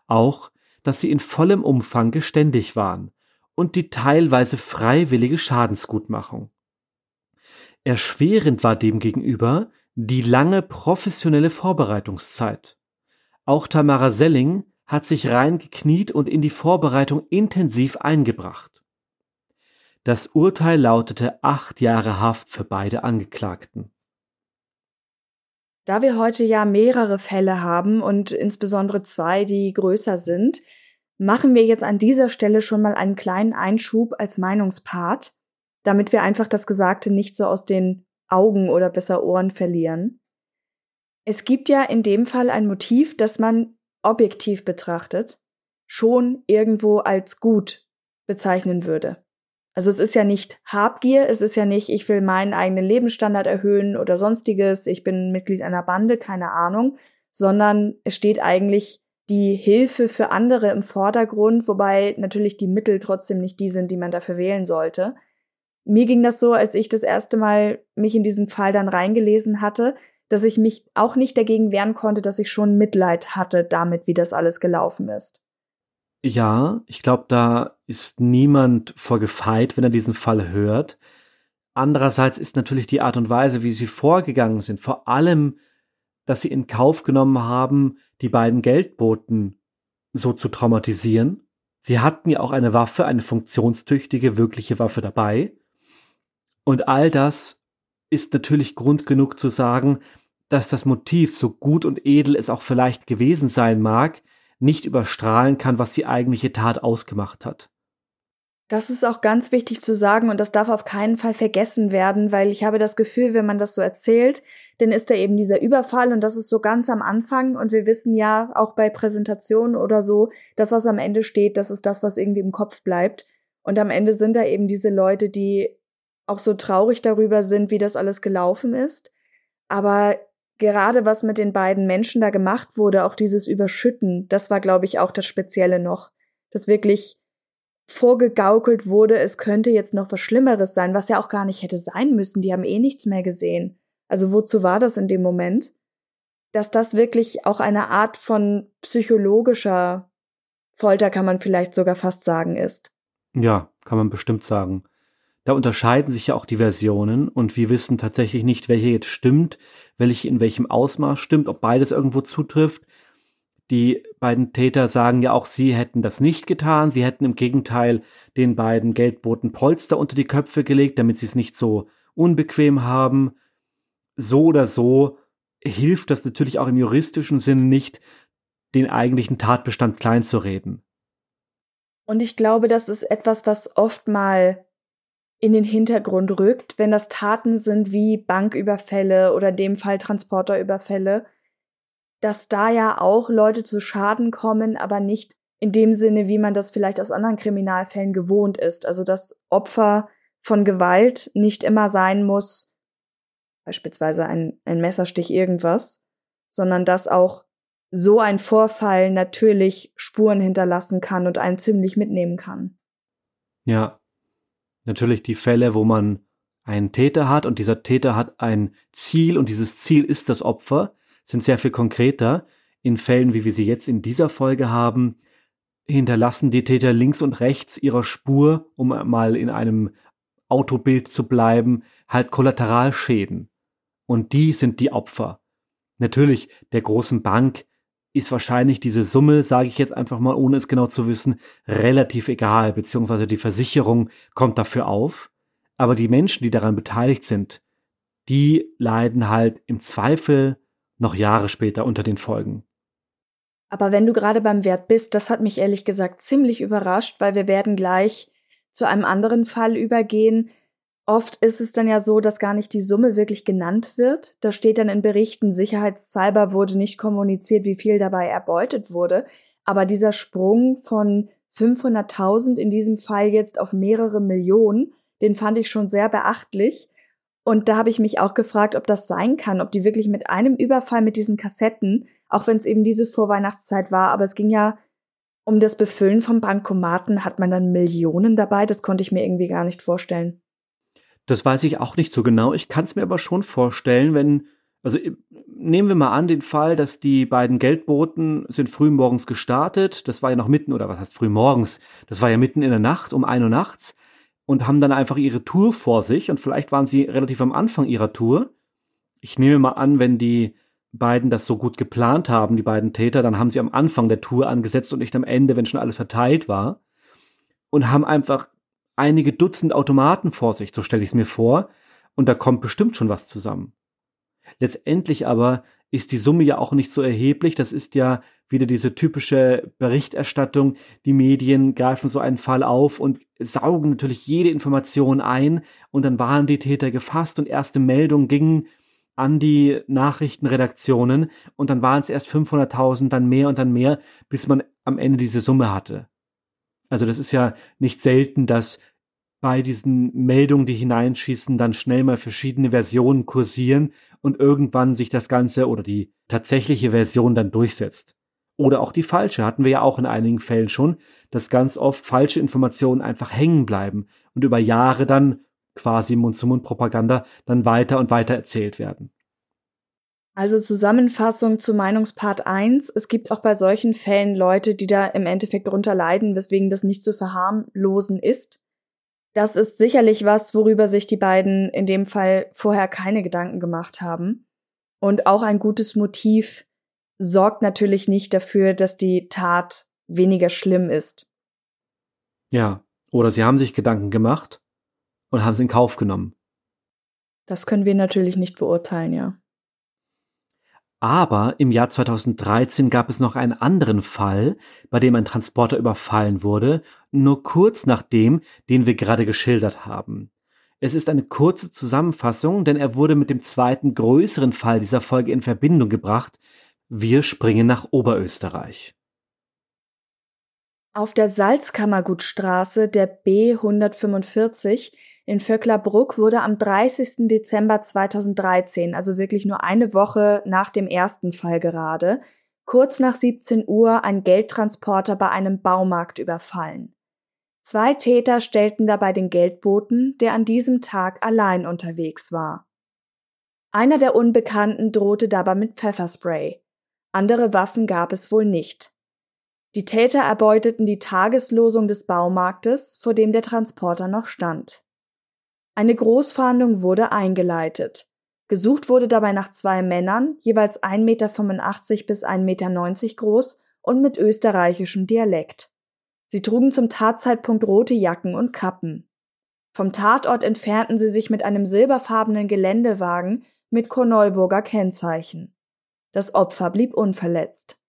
Auch, dass sie in vollem Umfang geständig waren und die teilweise freiwillige Schadensgutmachung. Erschwerend war demgegenüber die lange professionelle Vorbereitungszeit. Auch Tamara Selling hat sich reingekniet und in die Vorbereitung intensiv eingebracht. Das Urteil lautete acht Jahre Haft für beide Angeklagten. Da wir heute ja mehrere Fälle haben und insbesondere zwei, die größer sind, machen wir jetzt an dieser Stelle schon mal einen kleinen Einschub als Meinungspart, damit wir einfach das Gesagte nicht so aus den Augen oder besser Ohren verlieren. Es gibt ja in dem Fall ein Motiv, das man objektiv betrachtet schon irgendwo als gut bezeichnen würde. Also es ist ja nicht Habgier, es ist ja nicht, ich will meinen eigenen Lebensstandard erhöhen oder sonstiges, ich bin Mitglied einer Bande, keine Ahnung, sondern es steht eigentlich die Hilfe für andere im Vordergrund, wobei natürlich die Mittel trotzdem nicht die sind, die man dafür wählen sollte. Mir ging das so, als ich das erste Mal mich in diesen Fall dann reingelesen hatte, dass ich mich auch nicht dagegen wehren konnte, dass ich schon Mitleid hatte damit, wie das alles gelaufen ist. Ja, ich glaube, da ist niemand vor gefeit, wenn er diesen Fall hört. Andererseits ist natürlich die Art und Weise, wie sie vorgegangen sind, vor allem, dass sie in Kauf genommen haben, die beiden Geldboten so zu traumatisieren. Sie hatten ja auch eine Waffe, eine funktionstüchtige, wirkliche Waffe dabei. Und all das ist natürlich Grund genug zu sagen, dass das Motiv, so gut und edel es auch vielleicht gewesen sein mag, nicht überstrahlen kann, was die eigentliche Tat ausgemacht hat. Das ist auch ganz wichtig zu sagen und das darf auf keinen Fall vergessen werden, weil ich habe das Gefühl, wenn man das so erzählt, dann ist da eben dieser Überfall und das ist so ganz am Anfang und wir wissen ja auch bei Präsentationen oder so, das, was am Ende steht, das ist das, was irgendwie im Kopf bleibt. Und am Ende sind da eben diese Leute, die auch so traurig darüber sind, wie das alles gelaufen ist. Aber gerade was mit den beiden Menschen da gemacht wurde, auch dieses Überschütten, das war, glaube ich, auch das Spezielle noch. Dass wirklich vorgegaukelt wurde, es könnte jetzt noch was Schlimmeres sein, was ja auch gar nicht hätte sein müssen. Die haben eh nichts mehr gesehen. Also wozu war das in dem Moment? Dass das wirklich auch eine Art von psychologischer Folter, kann man vielleicht sogar fast sagen, ist. Ja, kann man bestimmt sagen. Da unterscheiden sich ja auch die Versionen und wir wissen tatsächlich nicht, welche jetzt stimmt, welche in welchem Ausmaß stimmt, ob beides irgendwo zutrifft. Die beiden Täter sagen ja auch, sie hätten das nicht getan, sie hätten im Gegenteil den beiden Geldboten Polster unter die Köpfe gelegt, damit sie es nicht so unbequem haben. So oder so hilft das natürlich auch im juristischen Sinne nicht, den eigentlichen Tatbestand kleinzureden. Und ich glaube, das ist etwas, was oft mal in den Hintergrund rückt, wenn das Taten sind wie Banküberfälle oder dem Fall Transporterüberfälle, dass da ja auch Leute zu Schaden kommen, aber nicht in dem Sinne, wie man das vielleicht aus anderen Kriminalfällen gewohnt ist. Also dass Opfer von Gewalt nicht immer sein muss, beispielsweise ein, ein Messerstich irgendwas, sondern dass auch so ein Vorfall natürlich Spuren hinterlassen kann und einen ziemlich mitnehmen kann. Ja, natürlich die Fälle, wo man einen Täter hat und dieser Täter hat ein Ziel und dieses Ziel ist das Opfer, sind sehr viel konkreter. In Fällen, wie wir sie jetzt in dieser Folge haben, hinterlassen die Täter links und rechts ihrer Spur, um mal in einem Autobild zu bleiben, halt Kollateralschäden. Und die sind die Opfer. Natürlich der großen Bank ist wahrscheinlich diese Summe, sage ich jetzt einfach mal, ohne es genau zu wissen, relativ egal, beziehungsweise die Versicherung kommt dafür auf. Aber die Menschen, die daran beteiligt sind, die leiden halt im Zweifel noch Jahre später unter den Folgen. Aber wenn du gerade beim Wert bist, das hat mich ehrlich gesagt ziemlich überrascht, weil wir werden gleich zu einem anderen Fall übergehen, Oft ist es dann ja so, dass gar nicht die Summe wirklich genannt wird. Da steht dann in Berichten, sicherheitshalber wurde nicht kommuniziert, wie viel dabei erbeutet wurde. Aber dieser Sprung von 500.000 in diesem Fall jetzt auf mehrere Millionen, den fand ich schon sehr beachtlich. Und da habe ich mich auch gefragt, ob das sein kann, ob die wirklich mit einem Überfall mit diesen Kassetten, auch wenn es eben diese Vorweihnachtszeit war, aber es ging ja Um das Befüllen von Bankomaten hat man dann Millionen dabei, das konnte ich mir irgendwie gar nicht vorstellen. Das weiß ich auch nicht so genau. Ich kann es mir aber schon vorstellen, wenn, also äh, nehmen wir mal an den Fall, dass die beiden Geldboten sind früh morgens gestartet. Das war ja noch mitten, oder was heißt früh morgens? Das war ja mitten in der Nacht, um ein Uhr nachts. Und haben dann einfach ihre Tour vor sich. Und vielleicht waren sie relativ am Anfang ihrer Tour. Ich nehme mal an, wenn die beiden das so gut geplant haben, die beiden Täter, dann haben sie am Anfang der Tour angesetzt und nicht am Ende, wenn schon alles verteilt war. Und haben einfach einige Dutzend Automaten vor sich, so stelle ich es mir vor, und da kommt bestimmt schon was zusammen. Letztendlich aber ist die Summe ja auch nicht so erheblich, das ist ja wieder diese typische Berichterstattung, die Medien greifen so einen Fall auf und saugen natürlich jede Information ein und dann waren die Täter gefasst und erste Meldungen gingen an die Nachrichtenredaktionen und dann waren es erst 500.000, dann mehr und dann mehr, bis man am Ende diese Summe hatte. Also das ist ja nicht selten, dass bei diesen Meldungen, die hineinschießen, dann schnell mal verschiedene Versionen kursieren und irgendwann sich das Ganze oder die tatsächliche Version dann durchsetzt. Oder auch die falsche, hatten wir ja auch in einigen Fällen schon, dass ganz oft falsche Informationen einfach hängen bleiben und über Jahre dann quasi Mund-zu-Mund-Propaganda dann weiter und weiter erzählt werden. Also Zusammenfassung zu Meinungspart 1. Es gibt auch bei solchen Fällen Leute, die da im Endeffekt drunter leiden, weswegen das nicht zu verharmlosen ist. Das ist sicherlich was, worüber sich die beiden in dem Fall vorher keine Gedanken gemacht haben. Und auch ein gutes Motiv sorgt natürlich nicht dafür, dass die Tat weniger schlimm ist. Ja, oder sie haben sich Gedanken gemacht und haben es in Kauf genommen. Das können wir natürlich nicht beurteilen, ja. Aber im Jahr 2013 gab es noch einen anderen Fall, bei dem ein Transporter überfallen wurde, nur kurz nach dem, den wir gerade geschildert haben. Es ist eine kurze Zusammenfassung, denn er wurde mit dem zweiten größeren Fall dieser Folge in Verbindung gebracht. Wir springen nach Oberösterreich. Auf der Salzkammergutstraße der B 145 in Vöcklerbruck wurde am 30. Dezember 2013, also wirklich nur eine Woche nach dem ersten Fall gerade, kurz nach 17 Uhr ein Geldtransporter bei einem Baumarkt überfallen. Zwei Täter stellten dabei den Geldboten, der an diesem Tag allein unterwegs war. Einer der Unbekannten drohte dabei mit Pfefferspray. Andere Waffen gab es wohl nicht. Die Täter erbeuteten die Tageslosung des Baumarktes, vor dem der Transporter noch stand. Eine Großfahndung wurde eingeleitet. Gesucht wurde dabei nach zwei Männern, jeweils 1,85 Meter bis 1,90 Meter groß und mit österreichischem Dialekt. Sie trugen zum Tatzeitpunkt rote Jacken und Kappen. Vom Tatort entfernten sie sich mit einem silberfarbenen Geländewagen mit Korneuburger Kennzeichen. Das Opfer blieb unverletzt.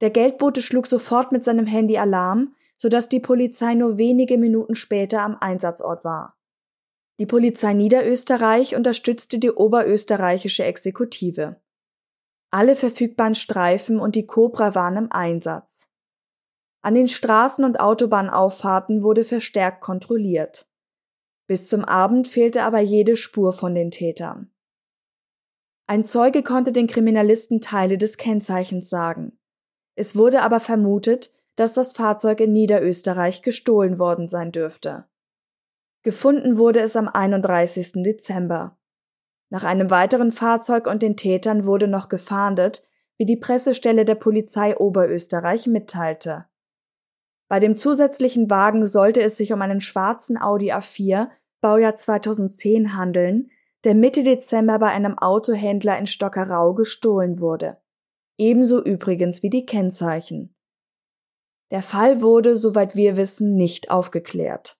Der Geldbote schlug sofort mit seinem Handy Alarm, sodass die Polizei nur wenige Minuten später am Einsatzort war. Die Polizei Niederösterreich unterstützte die oberösterreichische Exekutive. Alle verfügbaren Streifen und die Cobra waren im Einsatz. An den Straßen und Autobahnauffahrten wurde verstärkt kontrolliert. Bis zum Abend fehlte aber jede Spur von den Tätern. Ein Zeuge konnte den Kriminalisten Teile des Kennzeichens sagen. Es wurde aber vermutet, dass das Fahrzeug in Niederösterreich gestohlen worden sein dürfte. Gefunden wurde es am 31. Dezember. Nach einem weiteren Fahrzeug und den Tätern wurde noch gefahndet, wie die Pressestelle der Polizei Oberösterreich mitteilte. Bei dem zusätzlichen Wagen sollte es sich um einen schwarzen Audi A4 Baujahr 2010 handeln, der Mitte Dezember bei einem Autohändler in Stockerau gestohlen wurde. Ebenso übrigens wie die Kennzeichen. Der Fall wurde, soweit wir wissen, nicht aufgeklärt.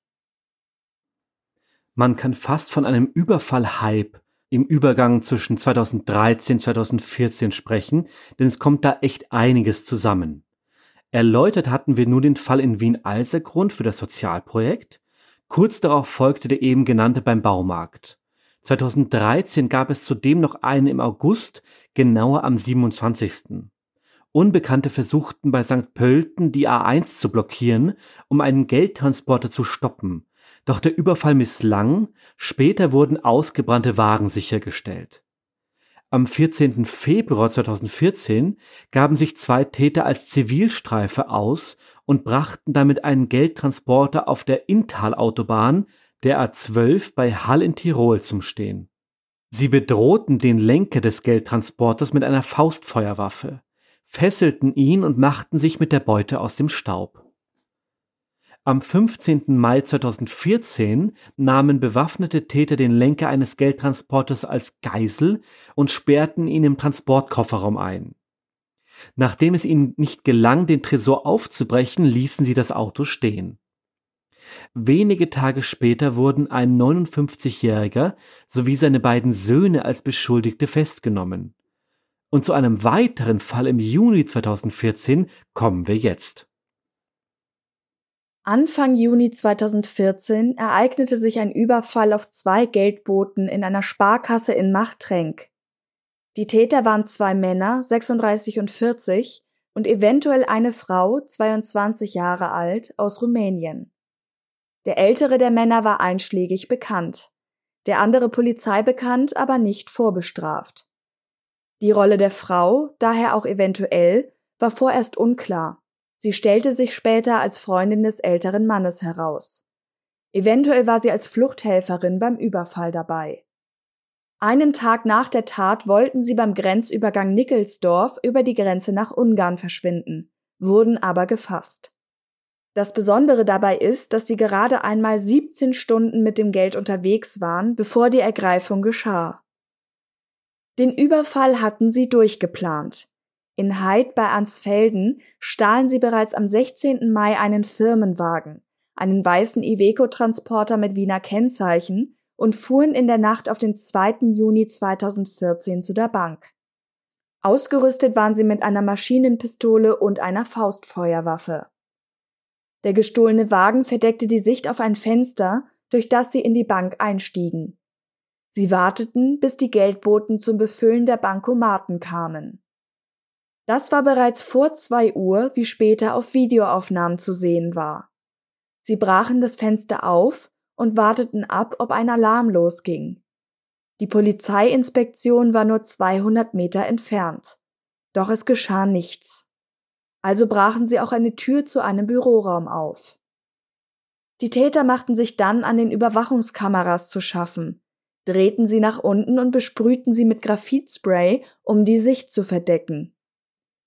Man kann fast von einem Überfall-Hype im Übergang zwischen 2013 2014 sprechen, denn es kommt da echt einiges zusammen. Erläutert hatten wir nun den Fall in Wien-Alsergrund für das Sozialprojekt. Kurz darauf folgte der eben genannte beim Baumarkt. 2013 gab es zudem noch einen im August, genauer am 27. Unbekannte versuchten bei St. Pölten die A1 zu blockieren, um einen Geldtransporter zu stoppen. Doch der Überfall misslang, später wurden ausgebrannte Wagen sichergestellt. Am 14. Februar 2014 gaben sich zwei Täter als Zivilstreife aus und brachten damit einen Geldtransporter auf der Inntal-Autobahn der A12 bei Hall in Tirol zum Stehen. Sie bedrohten den Lenker des Geldtransporters mit einer Faustfeuerwaffe, fesselten ihn und machten sich mit der Beute aus dem Staub. Am 15. Mai 2014 nahmen bewaffnete Täter den Lenker eines Geldtransporters als Geisel und sperrten ihn im Transportkofferraum ein. Nachdem es ihnen nicht gelang, den Tresor aufzubrechen, ließen sie das Auto stehen. Wenige Tage später wurden ein 59-Jähriger sowie seine beiden Söhne als Beschuldigte festgenommen. Und zu einem weiteren Fall im Juni 2014 kommen wir jetzt. Anfang Juni 2014 ereignete sich ein Überfall auf zwei Geldboten in einer Sparkasse in Machtrenk. Die Täter waren zwei Männer, 36 und 40, und eventuell eine Frau, 22 Jahre alt, aus Rumänien. Der ältere der Männer war einschlägig bekannt, der andere Polizei bekannt, aber nicht vorbestraft. Die Rolle der Frau, daher auch eventuell, war vorerst unklar. Sie stellte sich später als Freundin des älteren Mannes heraus. Eventuell war sie als Fluchthelferin beim Überfall dabei. Einen Tag nach der Tat wollten sie beim Grenzübergang Nickelsdorf über die Grenze nach Ungarn verschwinden, wurden aber gefasst. Das Besondere dabei ist, dass sie gerade einmal 17 Stunden mit dem Geld unterwegs waren, bevor die Ergreifung geschah. Den Überfall hatten sie durchgeplant. In Heid bei Ansfelden stahlen sie bereits am 16. Mai einen Firmenwagen, einen weißen Iveco-Transporter mit Wiener Kennzeichen und fuhren in der Nacht auf den 2. Juni 2014 zu der Bank. Ausgerüstet waren sie mit einer Maschinenpistole und einer Faustfeuerwaffe. Der gestohlene Wagen verdeckte die Sicht auf ein Fenster, durch das sie in die Bank einstiegen. Sie warteten, bis die Geldboten zum Befüllen der Bankomaten kamen. Das war bereits vor zwei Uhr, wie später auf Videoaufnahmen zu sehen war. Sie brachen das Fenster auf und warteten ab, ob ein Alarm losging. Die Polizeiinspektion war nur 200 Meter entfernt. Doch es geschah nichts also brachen sie auch eine Tür zu einem Büroraum auf. Die Täter machten sich dann an den Überwachungskameras zu schaffen, drehten sie nach unten und besprühten sie mit Graphitspray, um die Sicht zu verdecken.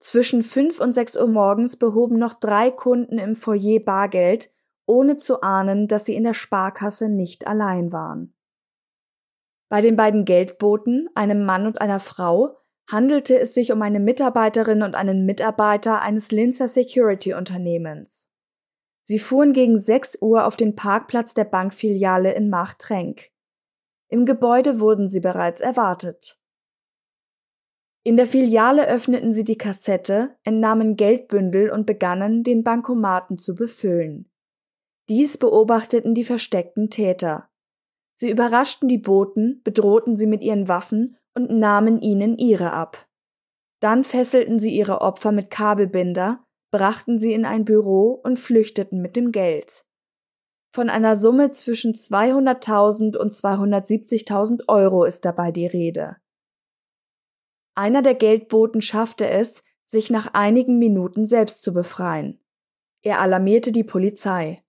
Zwischen fünf und sechs Uhr morgens behoben noch drei Kunden im Foyer Bargeld, ohne zu ahnen, dass sie in der Sparkasse nicht allein waren. Bei den beiden Geldboten, einem Mann und einer Frau, handelte es sich um eine Mitarbeiterin und einen Mitarbeiter eines Linzer Security Unternehmens. Sie fuhren gegen 6 Uhr auf den Parkplatz der Bankfiliale in Machtrenk. Im Gebäude wurden sie bereits erwartet. In der Filiale öffneten sie die Kassette, entnahmen Geldbündel und begannen, den Bankomaten zu befüllen. Dies beobachteten die versteckten Täter. Sie überraschten die Boten, bedrohten sie mit ihren Waffen und nahmen ihnen ihre ab. Dann fesselten sie ihre Opfer mit Kabelbinder, brachten sie in ein Büro und flüchteten mit dem Geld. Von einer Summe zwischen 200.000 und 270.000 Euro ist dabei die Rede. Einer der Geldboten schaffte es, sich nach einigen Minuten selbst zu befreien. Er alarmierte die Polizei.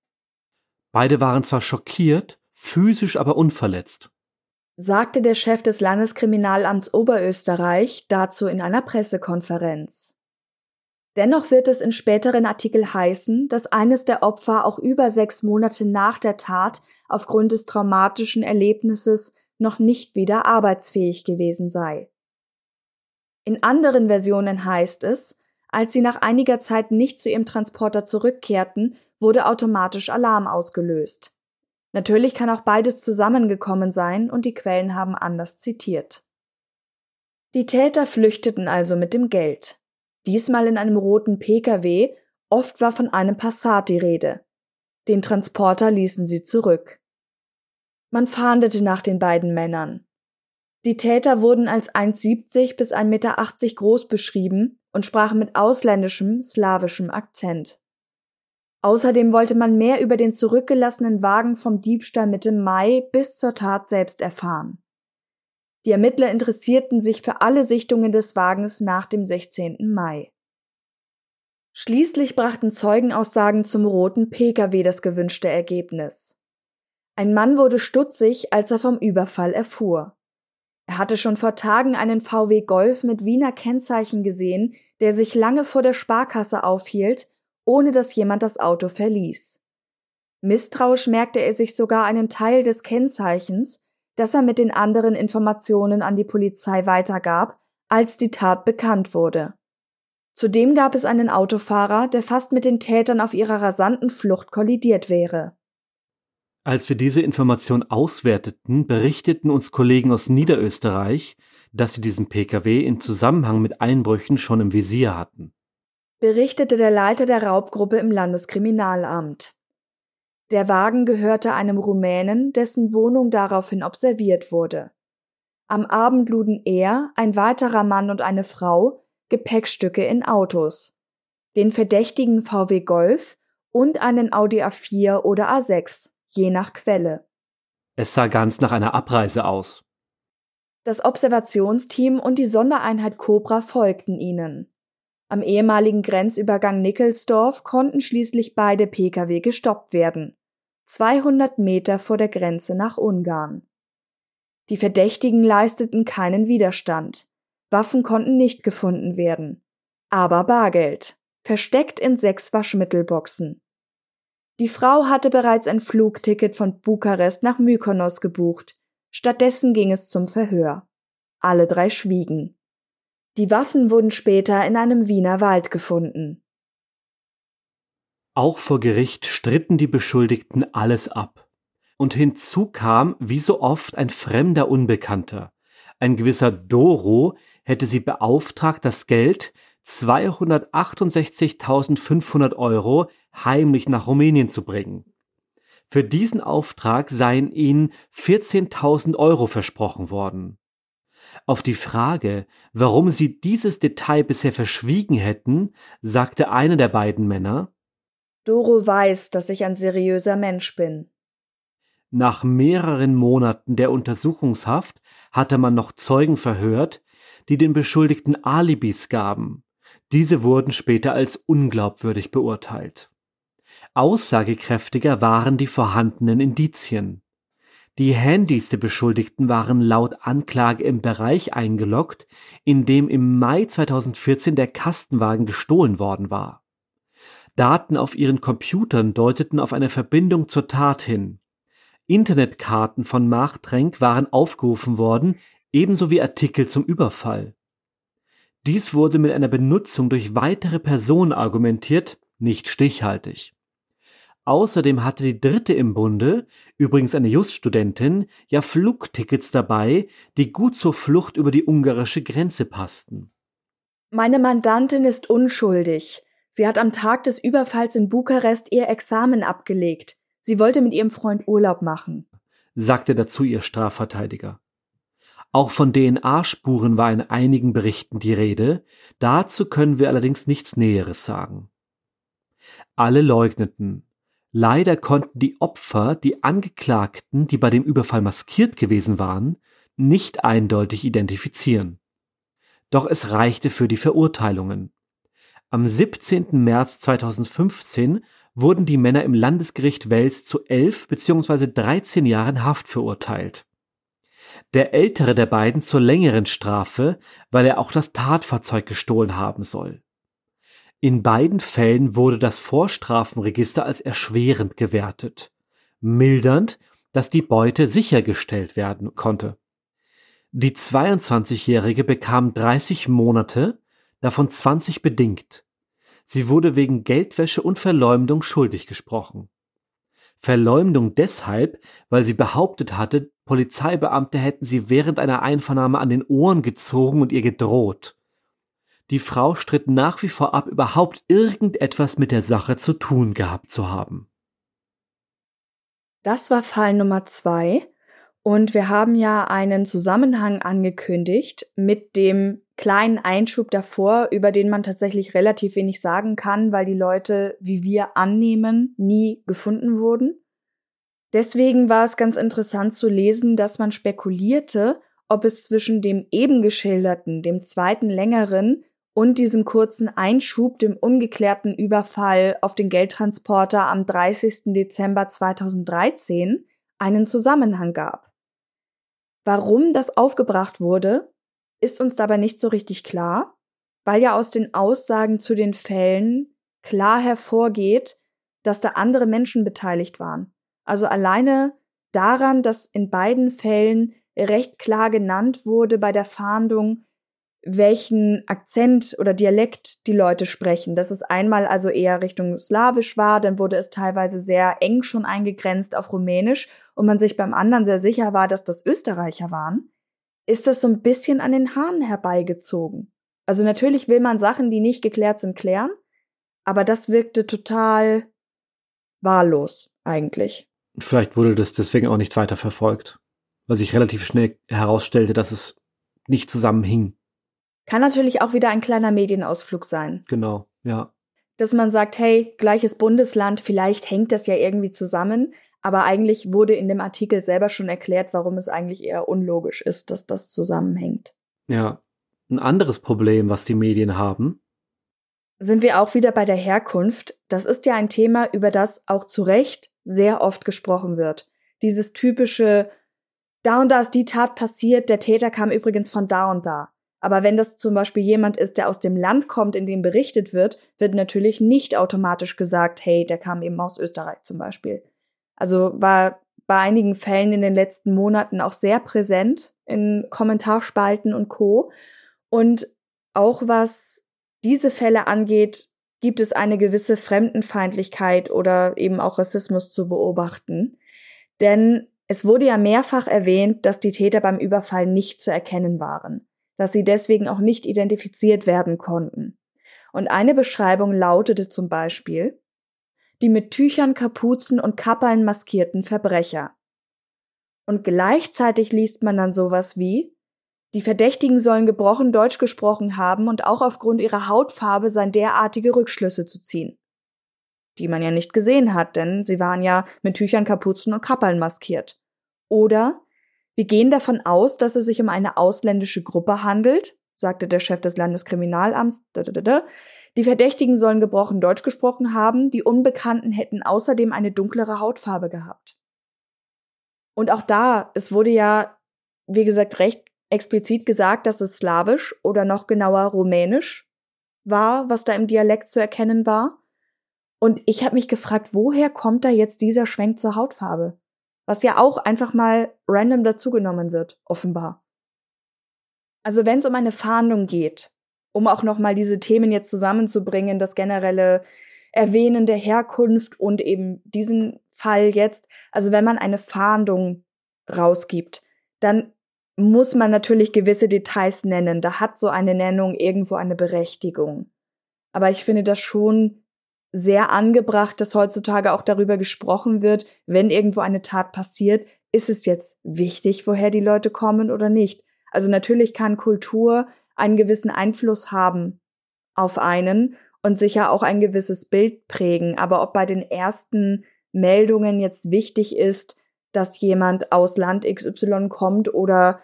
Beide waren zwar schockiert, physisch aber unverletzt sagte der Chef des Landeskriminalamts Oberösterreich dazu in einer Pressekonferenz. Dennoch wird es in späteren Artikeln heißen, dass eines der Opfer auch über sechs Monate nach der Tat aufgrund des traumatischen Erlebnisses noch nicht wieder arbeitsfähig gewesen sei. In anderen Versionen heißt es, als sie nach einiger Zeit nicht zu ihrem Transporter zurückkehrten, wurde automatisch Alarm ausgelöst. Natürlich kann auch beides zusammengekommen sein und die Quellen haben anders zitiert. Die Täter flüchteten also mit dem Geld. Diesmal in einem roten Pkw, oft war von einem Passat die Rede. Den Transporter ließen sie zurück. Man fahndete nach den beiden Männern. Die Täter wurden als 1,70 bis 1,80 Meter groß beschrieben und sprachen mit ausländischem, slawischem Akzent. Außerdem wollte man mehr über den zurückgelassenen Wagen vom Diebstahl Mitte Mai bis zur Tat selbst erfahren. Die Ermittler interessierten sich für alle Sichtungen des Wagens nach dem 16. Mai. Schließlich brachten Zeugenaussagen zum roten Pkw das gewünschte Ergebnis. Ein Mann wurde stutzig, als er vom Überfall erfuhr. Er hatte schon vor Tagen einen VW Golf mit Wiener Kennzeichen gesehen, der sich lange vor der Sparkasse aufhielt, ohne dass jemand das Auto verließ. Misstrauisch merkte er sich sogar einen Teil des Kennzeichens, das er mit den anderen Informationen an die Polizei weitergab, als die Tat bekannt wurde. Zudem gab es einen Autofahrer, der fast mit den Tätern auf ihrer rasanten Flucht kollidiert wäre. Als wir diese Information auswerteten, berichteten uns Kollegen aus Niederösterreich, dass sie diesen Pkw in Zusammenhang mit Einbrüchen schon im Visier hatten. Berichtete der Leiter der Raubgruppe im Landeskriminalamt. Der Wagen gehörte einem Rumänen, dessen Wohnung daraufhin observiert wurde. Am Abend luden er, ein weiterer Mann und eine Frau Gepäckstücke in Autos. Den verdächtigen VW Golf und einen Audi A4 oder A6 je nach Quelle. Es sah ganz nach einer Abreise aus. Das Observationsteam und die Sondereinheit Cobra folgten ihnen. Am ehemaligen Grenzübergang Nickelsdorf konnten schließlich beide Pkw gestoppt werden. 200 Meter vor der Grenze nach Ungarn. Die Verdächtigen leisteten keinen Widerstand. Waffen konnten nicht gefunden werden. Aber Bargeld. Versteckt in sechs Waschmittelboxen. Die Frau hatte bereits ein Flugticket von Bukarest nach Mykonos gebucht. Stattdessen ging es zum Verhör. Alle drei schwiegen. Die Waffen wurden später in einem Wiener Wald gefunden. Auch vor Gericht stritten die Beschuldigten alles ab. Und hinzu kam, wie so oft, ein fremder Unbekannter. Ein gewisser Doro hätte sie beauftragt, das Geld, 268.500 Euro, heimlich nach Rumänien zu bringen. Für diesen Auftrag seien ihnen 14.000 Euro versprochen worden. Auf die Frage, warum sie dieses Detail bisher verschwiegen hätten, sagte einer der beiden Männer, Doro weiß, dass ich ein seriöser Mensch bin. Nach mehreren Monaten der Untersuchungshaft hatte man noch Zeugen verhört, die den Beschuldigten Alibis gaben. Diese wurden später als unglaubwürdig beurteilt. Aussagekräftiger waren die vorhandenen Indizien. Die Handys der Beschuldigten waren laut Anklage im Bereich eingeloggt, in dem im Mai 2014 der Kastenwagen gestohlen worden war. Daten auf ihren Computern deuteten auf eine Verbindung zur Tat hin. Internetkarten von Machtrenk waren aufgerufen worden, ebenso wie Artikel zum Überfall. Dies wurde mit einer Benutzung durch weitere Personen argumentiert, nicht stichhaltig. Außerdem hatte die dritte im Bunde, übrigens eine Juststudentin, ja Flugtickets dabei, die gut zur Flucht über die ungarische Grenze passten. Meine Mandantin ist unschuldig. Sie hat am Tag des Überfalls in Bukarest ihr Examen abgelegt. Sie wollte mit ihrem Freund Urlaub machen, sagte dazu ihr Strafverteidiger. Auch von DNA-Spuren war in einigen Berichten die Rede, dazu können wir allerdings nichts Näheres sagen. Alle leugneten. Leider konnten die Opfer die Angeklagten, die bei dem Überfall maskiert gewesen waren, nicht eindeutig identifizieren. Doch es reichte für die Verurteilungen. Am 17. März 2015 wurden die Männer im Landesgericht Wels zu elf bzw. 13 Jahren Haft verurteilt der ältere der beiden zur längeren Strafe, weil er auch das Tatfahrzeug gestohlen haben soll. In beiden Fällen wurde das Vorstrafenregister als erschwerend gewertet, mildernd, dass die Beute sichergestellt werden konnte. Die 22-Jährige bekam 30 Monate, davon 20 bedingt. Sie wurde wegen Geldwäsche und Verleumdung schuldig gesprochen. Verleumdung deshalb, weil sie behauptet hatte, Polizeibeamte hätten sie während einer Einvernahme an den Ohren gezogen und ihr gedroht. Die Frau stritt nach wie vor ab, überhaupt irgendetwas mit der Sache zu tun gehabt zu haben. Das war Fall Nummer zwei. Und wir haben ja einen Zusammenhang angekündigt mit dem kleinen Einschub davor, über den man tatsächlich relativ wenig sagen kann, weil die Leute, wie wir annehmen, nie gefunden wurden. Deswegen war es ganz interessant zu lesen, dass man spekulierte, ob es zwischen dem eben geschilderten, dem zweiten längeren und diesem kurzen Einschub, dem ungeklärten Überfall auf den Geldtransporter am 30. Dezember 2013 einen Zusammenhang gab. Warum das aufgebracht wurde, ist uns dabei nicht so richtig klar, weil ja aus den Aussagen zu den Fällen klar hervorgeht, dass da andere Menschen beteiligt waren. Also alleine daran, dass in beiden Fällen recht klar genannt wurde bei der Fahndung, welchen Akzent oder Dialekt die Leute sprechen. Dass es einmal also eher Richtung Slawisch war, dann wurde es teilweise sehr eng schon eingegrenzt auf Rumänisch und man sich beim anderen sehr sicher war, dass das Österreicher waren, ist das so ein bisschen an den Haaren herbeigezogen. Also natürlich will man Sachen, die nicht geklärt sind, klären, aber das wirkte total wahllos eigentlich. Vielleicht wurde das deswegen auch nicht weiter verfolgt, weil sich relativ schnell herausstellte, dass es nicht zusammenhing. Kann natürlich auch wieder ein kleiner Medienausflug sein. Genau, ja. Dass man sagt, hey, gleiches Bundesland, vielleicht hängt das ja irgendwie zusammen, aber eigentlich wurde in dem Artikel selber schon erklärt, warum es eigentlich eher unlogisch ist, dass das zusammenhängt. Ja. Ein anderes Problem, was die Medien haben, sind wir auch wieder bei der Herkunft. Das ist ja ein Thema, über das auch zu Recht sehr oft gesprochen wird. Dieses typische, da und da ist die Tat passiert, der Täter kam übrigens von da und da. Aber wenn das zum Beispiel jemand ist, der aus dem Land kommt, in dem berichtet wird, wird natürlich nicht automatisch gesagt, hey, der kam eben aus Österreich zum Beispiel. Also war bei einigen Fällen in den letzten Monaten auch sehr präsent in Kommentarspalten und Co. Und auch was diese Fälle angeht, gibt es eine gewisse Fremdenfeindlichkeit oder eben auch Rassismus zu beobachten. Denn es wurde ja mehrfach erwähnt, dass die Täter beim Überfall nicht zu erkennen waren, dass sie deswegen auch nicht identifiziert werden konnten. Und eine Beschreibung lautete zum Beispiel, die mit Tüchern, Kapuzen und Kappeln maskierten Verbrecher. Und gleichzeitig liest man dann sowas wie, die Verdächtigen sollen gebrochen Deutsch gesprochen haben und auch aufgrund ihrer Hautfarbe sein derartige Rückschlüsse zu ziehen. Die man ja nicht gesehen hat, denn sie waren ja mit Tüchern, Kapuzen und Kappeln maskiert. Oder wir gehen davon aus, dass es sich um eine ausländische Gruppe handelt, sagte der Chef des Landeskriminalamts. Die Verdächtigen sollen gebrochen Deutsch gesprochen haben, die Unbekannten hätten außerdem eine dunklere Hautfarbe gehabt. Und auch da, es wurde ja, wie gesagt, recht explizit gesagt, dass es Slawisch oder noch genauer Rumänisch war, was da im Dialekt zu erkennen war. Und ich habe mich gefragt, woher kommt da jetzt dieser Schwenk zur Hautfarbe? Was ja auch einfach mal random dazugenommen wird, offenbar. Also wenn es um eine Fahndung geht, um auch nochmal diese Themen jetzt zusammenzubringen, das generelle Erwähnen der Herkunft und eben diesen Fall jetzt, also wenn man eine Fahndung rausgibt, dann muss man natürlich gewisse Details nennen. Da hat so eine Nennung irgendwo eine Berechtigung. Aber ich finde das schon sehr angebracht, dass heutzutage auch darüber gesprochen wird, wenn irgendwo eine Tat passiert, ist es jetzt wichtig, woher die Leute kommen oder nicht. Also natürlich kann Kultur einen gewissen Einfluss haben auf einen und sicher auch ein gewisses Bild prägen. Aber ob bei den ersten Meldungen jetzt wichtig ist, dass jemand aus Land XY kommt oder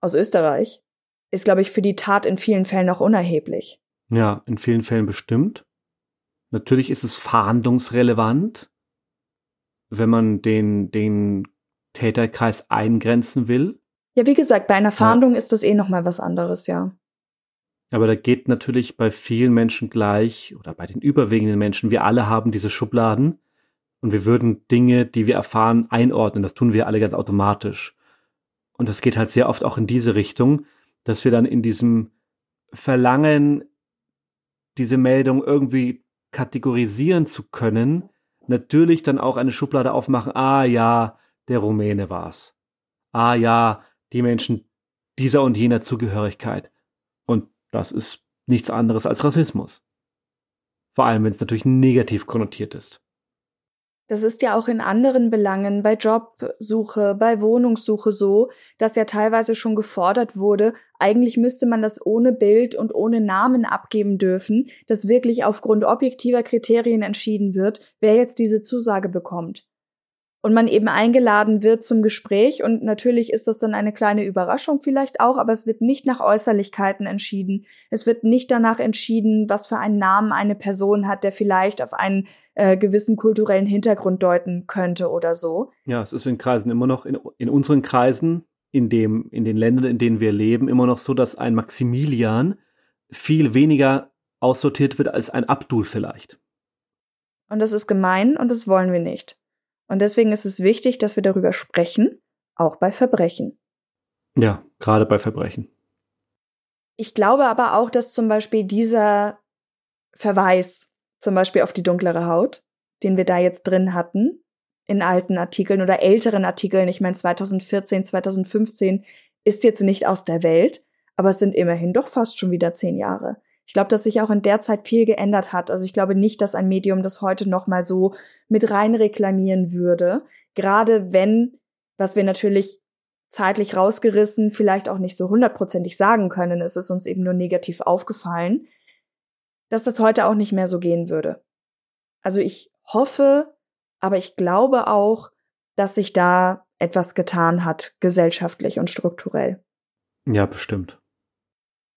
aus Österreich, ist, glaube ich, für die Tat in vielen Fällen noch unerheblich. Ja, in vielen Fällen bestimmt. Natürlich ist es verhandlungsrelevant, wenn man den, den Täterkreis eingrenzen will. Ja, wie gesagt, bei einer Fahndung ja. ist das eh nochmal was anderes, ja. Aber da geht natürlich bei vielen Menschen gleich oder bei den überwiegenden Menschen, wir alle haben diese Schubladen und wir würden Dinge, die wir erfahren, einordnen. Das tun wir alle ganz automatisch. Und das geht halt sehr oft auch in diese Richtung, dass wir dann in diesem Verlangen, diese Meldung irgendwie kategorisieren zu können, natürlich dann auch eine Schublade aufmachen, ah ja, der Rumäne war's. Ah ja, die Menschen dieser und jener Zugehörigkeit. Und das ist nichts anderes als Rassismus. Vor allem, wenn es natürlich negativ konnotiert ist. Das ist ja auch in anderen Belangen, bei Jobsuche, bei Wohnungssuche so, dass ja teilweise schon gefordert wurde, eigentlich müsste man das ohne Bild und ohne Namen abgeben dürfen, dass wirklich aufgrund objektiver Kriterien entschieden wird, wer jetzt diese Zusage bekommt. Und man eben eingeladen wird zum Gespräch und natürlich ist das dann eine kleine Überraschung vielleicht auch, aber es wird nicht nach Äußerlichkeiten entschieden. Es wird nicht danach entschieden, was für einen Namen eine Person hat, der vielleicht auf einen äh, gewissen kulturellen Hintergrund deuten könnte oder so. Ja, es ist in Kreisen immer noch, in, in unseren Kreisen, in dem, in den Ländern, in denen wir leben, immer noch so, dass ein Maximilian viel weniger aussortiert wird als ein Abdul vielleicht. Und das ist gemein und das wollen wir nicht. Und deswegen ist es wichtig, dass wir darüber sprechen, auch bei Verbrechen. Ja, gerade bei Verbrechen. Ich glaube aber auch, dass zum Beispiel dieser Verweis, zum Beispiel auf die dunklere Haut, den wir da jetzt drin hatten, in alten Artikeln oder älteren Artikeln, ich meine 2014, 2015, ist jetzt nicht aus der Welt, aber es sind immerhin doch fast schon wieder zehn Jahre. Ich glaube, dass sich auch in der Zeit viel geändert hat. Also ich glaube nicht, dass ein Medium das heute noch mal so mit rein reklamieren würde. Gerade wenn, was wir natürlich zeitlich rausgerissen, vielleicht auch nicht so hundertprozentig sagen können, es ist uns eben nur negativ aufgefallen, dass das heute auch nicht mehr so gehen würde. Also ich hoffe, aber ich glaube auch, dass sich da etwas getan hat, gesellschaftlich und strukturell. Ja, bestimmt.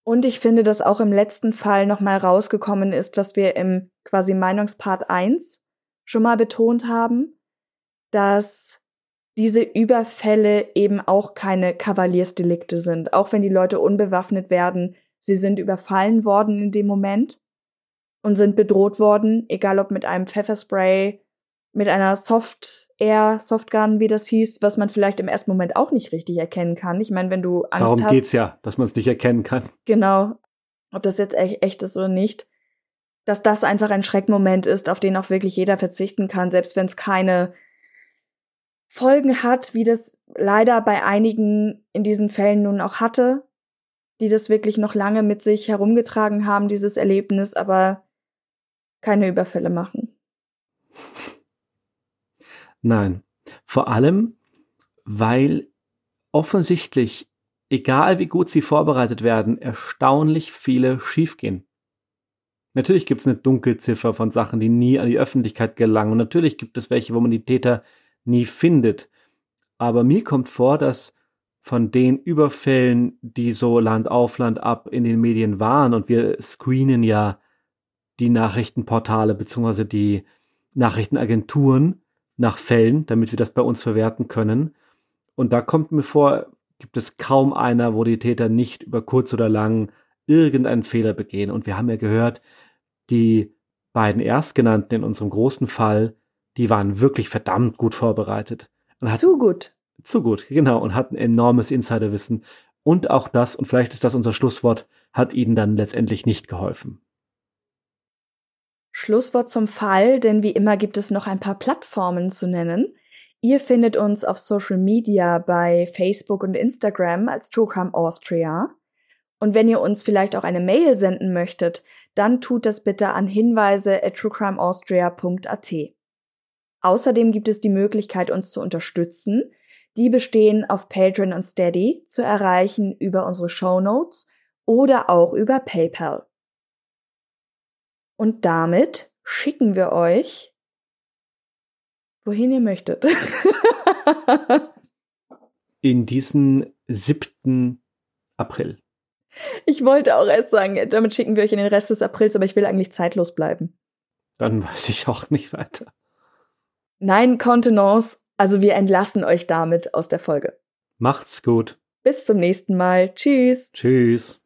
Und ich finde, dass auch im letzten Fall nochmal rausgekommen ist, was wir im quasi Meinungspart 1 schon mal betont haben, dass diese Überfälle eben auch keine Kavaliersdelikte sind. Auch wenn die Leute unbewaffnet werden, sie sind überfallen worden in dem Moment und sind bedroht worden, egal ob mit einem Pfefferspray, mit einer Soft Air Softgun, wie das hieß, was man vielleicht im ersten Moment auch nicht richtig erkennen kann. Ich meine, wenn du Angst Darum hast. geht's ja, dass man es nicht erkennen kann. Genau. Ob das jetzt echt, echt ist oder nicht. Dass das einfach ein Schreckmoment ist, auf den auch wirklich jeder verzichten kann, selbst wenn es keine Folgen hat, wie das leider bei einigen in diesen Fällen nun auch hatte, die das wirklich noch lange mit sich herumgetragen haben, dieses Erlebnis, aber keine Überfälle machen. Nein. Vor allem, weil offensichtlich, egal wie gut sie vorbereitet werden, erstaunlich viele schiefgehen. Natürlich gibt es eine Dunkelziffer von Sachen, die nie an die Öffentlichkeit gelangen. Und natürlich gibt es welche, wo man die Täter nie findet. Aber mir kommt vor, dass von den Überfällen, die so Land auf Land ab in den Medien waren, und wir screenen ja die Nachrichtenportale beziehungsweise die Nachrichtenagenturen, nach Fällen, damit wir das bei uns verwerten können. Und da kommt mir vor, gibt es kaum einer, wo die Täter nicht über kurz oder lang irgendeinen Fehler begehen. Und wir haben ja gehört, die beiden Erstgenannten in unserem großen Fall, die waren wirklich verdammt gut vorbereitet. Zu gut. Zu gut, genau. Und hatten enormes Insiderwissen. Und auch das, und vielleicht ist das unser Schlusswort, hat ihnen dann letztendlich nicht geholfen. Schlusswort zum Fall, denn wie immer gibt es noch ein paar Plattformen zu nennen. Ihr findet uns auf Social Media bei Facebook und Instagram als Truecrime Austria. Und wenn ihr uns vielleicht auch eine Mail senden möchtet, dann tut das bitte an hinweise at truecrimeaustria.at. Außerdem gibt es die Möglichkeit, uns zu unterstützen. Die bestehen auf Patreon und Steady zu erreichen über unsere Show Notes oder auch über PayPal. Und damit schicken wir euch, wohin ihr möchtet. In diesen 7. April. Ich wollte auch erst sagen, damit schicken wir euch in den Rest des Aprils, aber ich will eigentlich zeitlos bleiben. Dann weiß ich auch nicht weiter. Nein, Kontenance, also wir entlassen euch damit aus der Folge. Macht's gut. Bis zum nächsten Mal. Tschüss. Tschüss.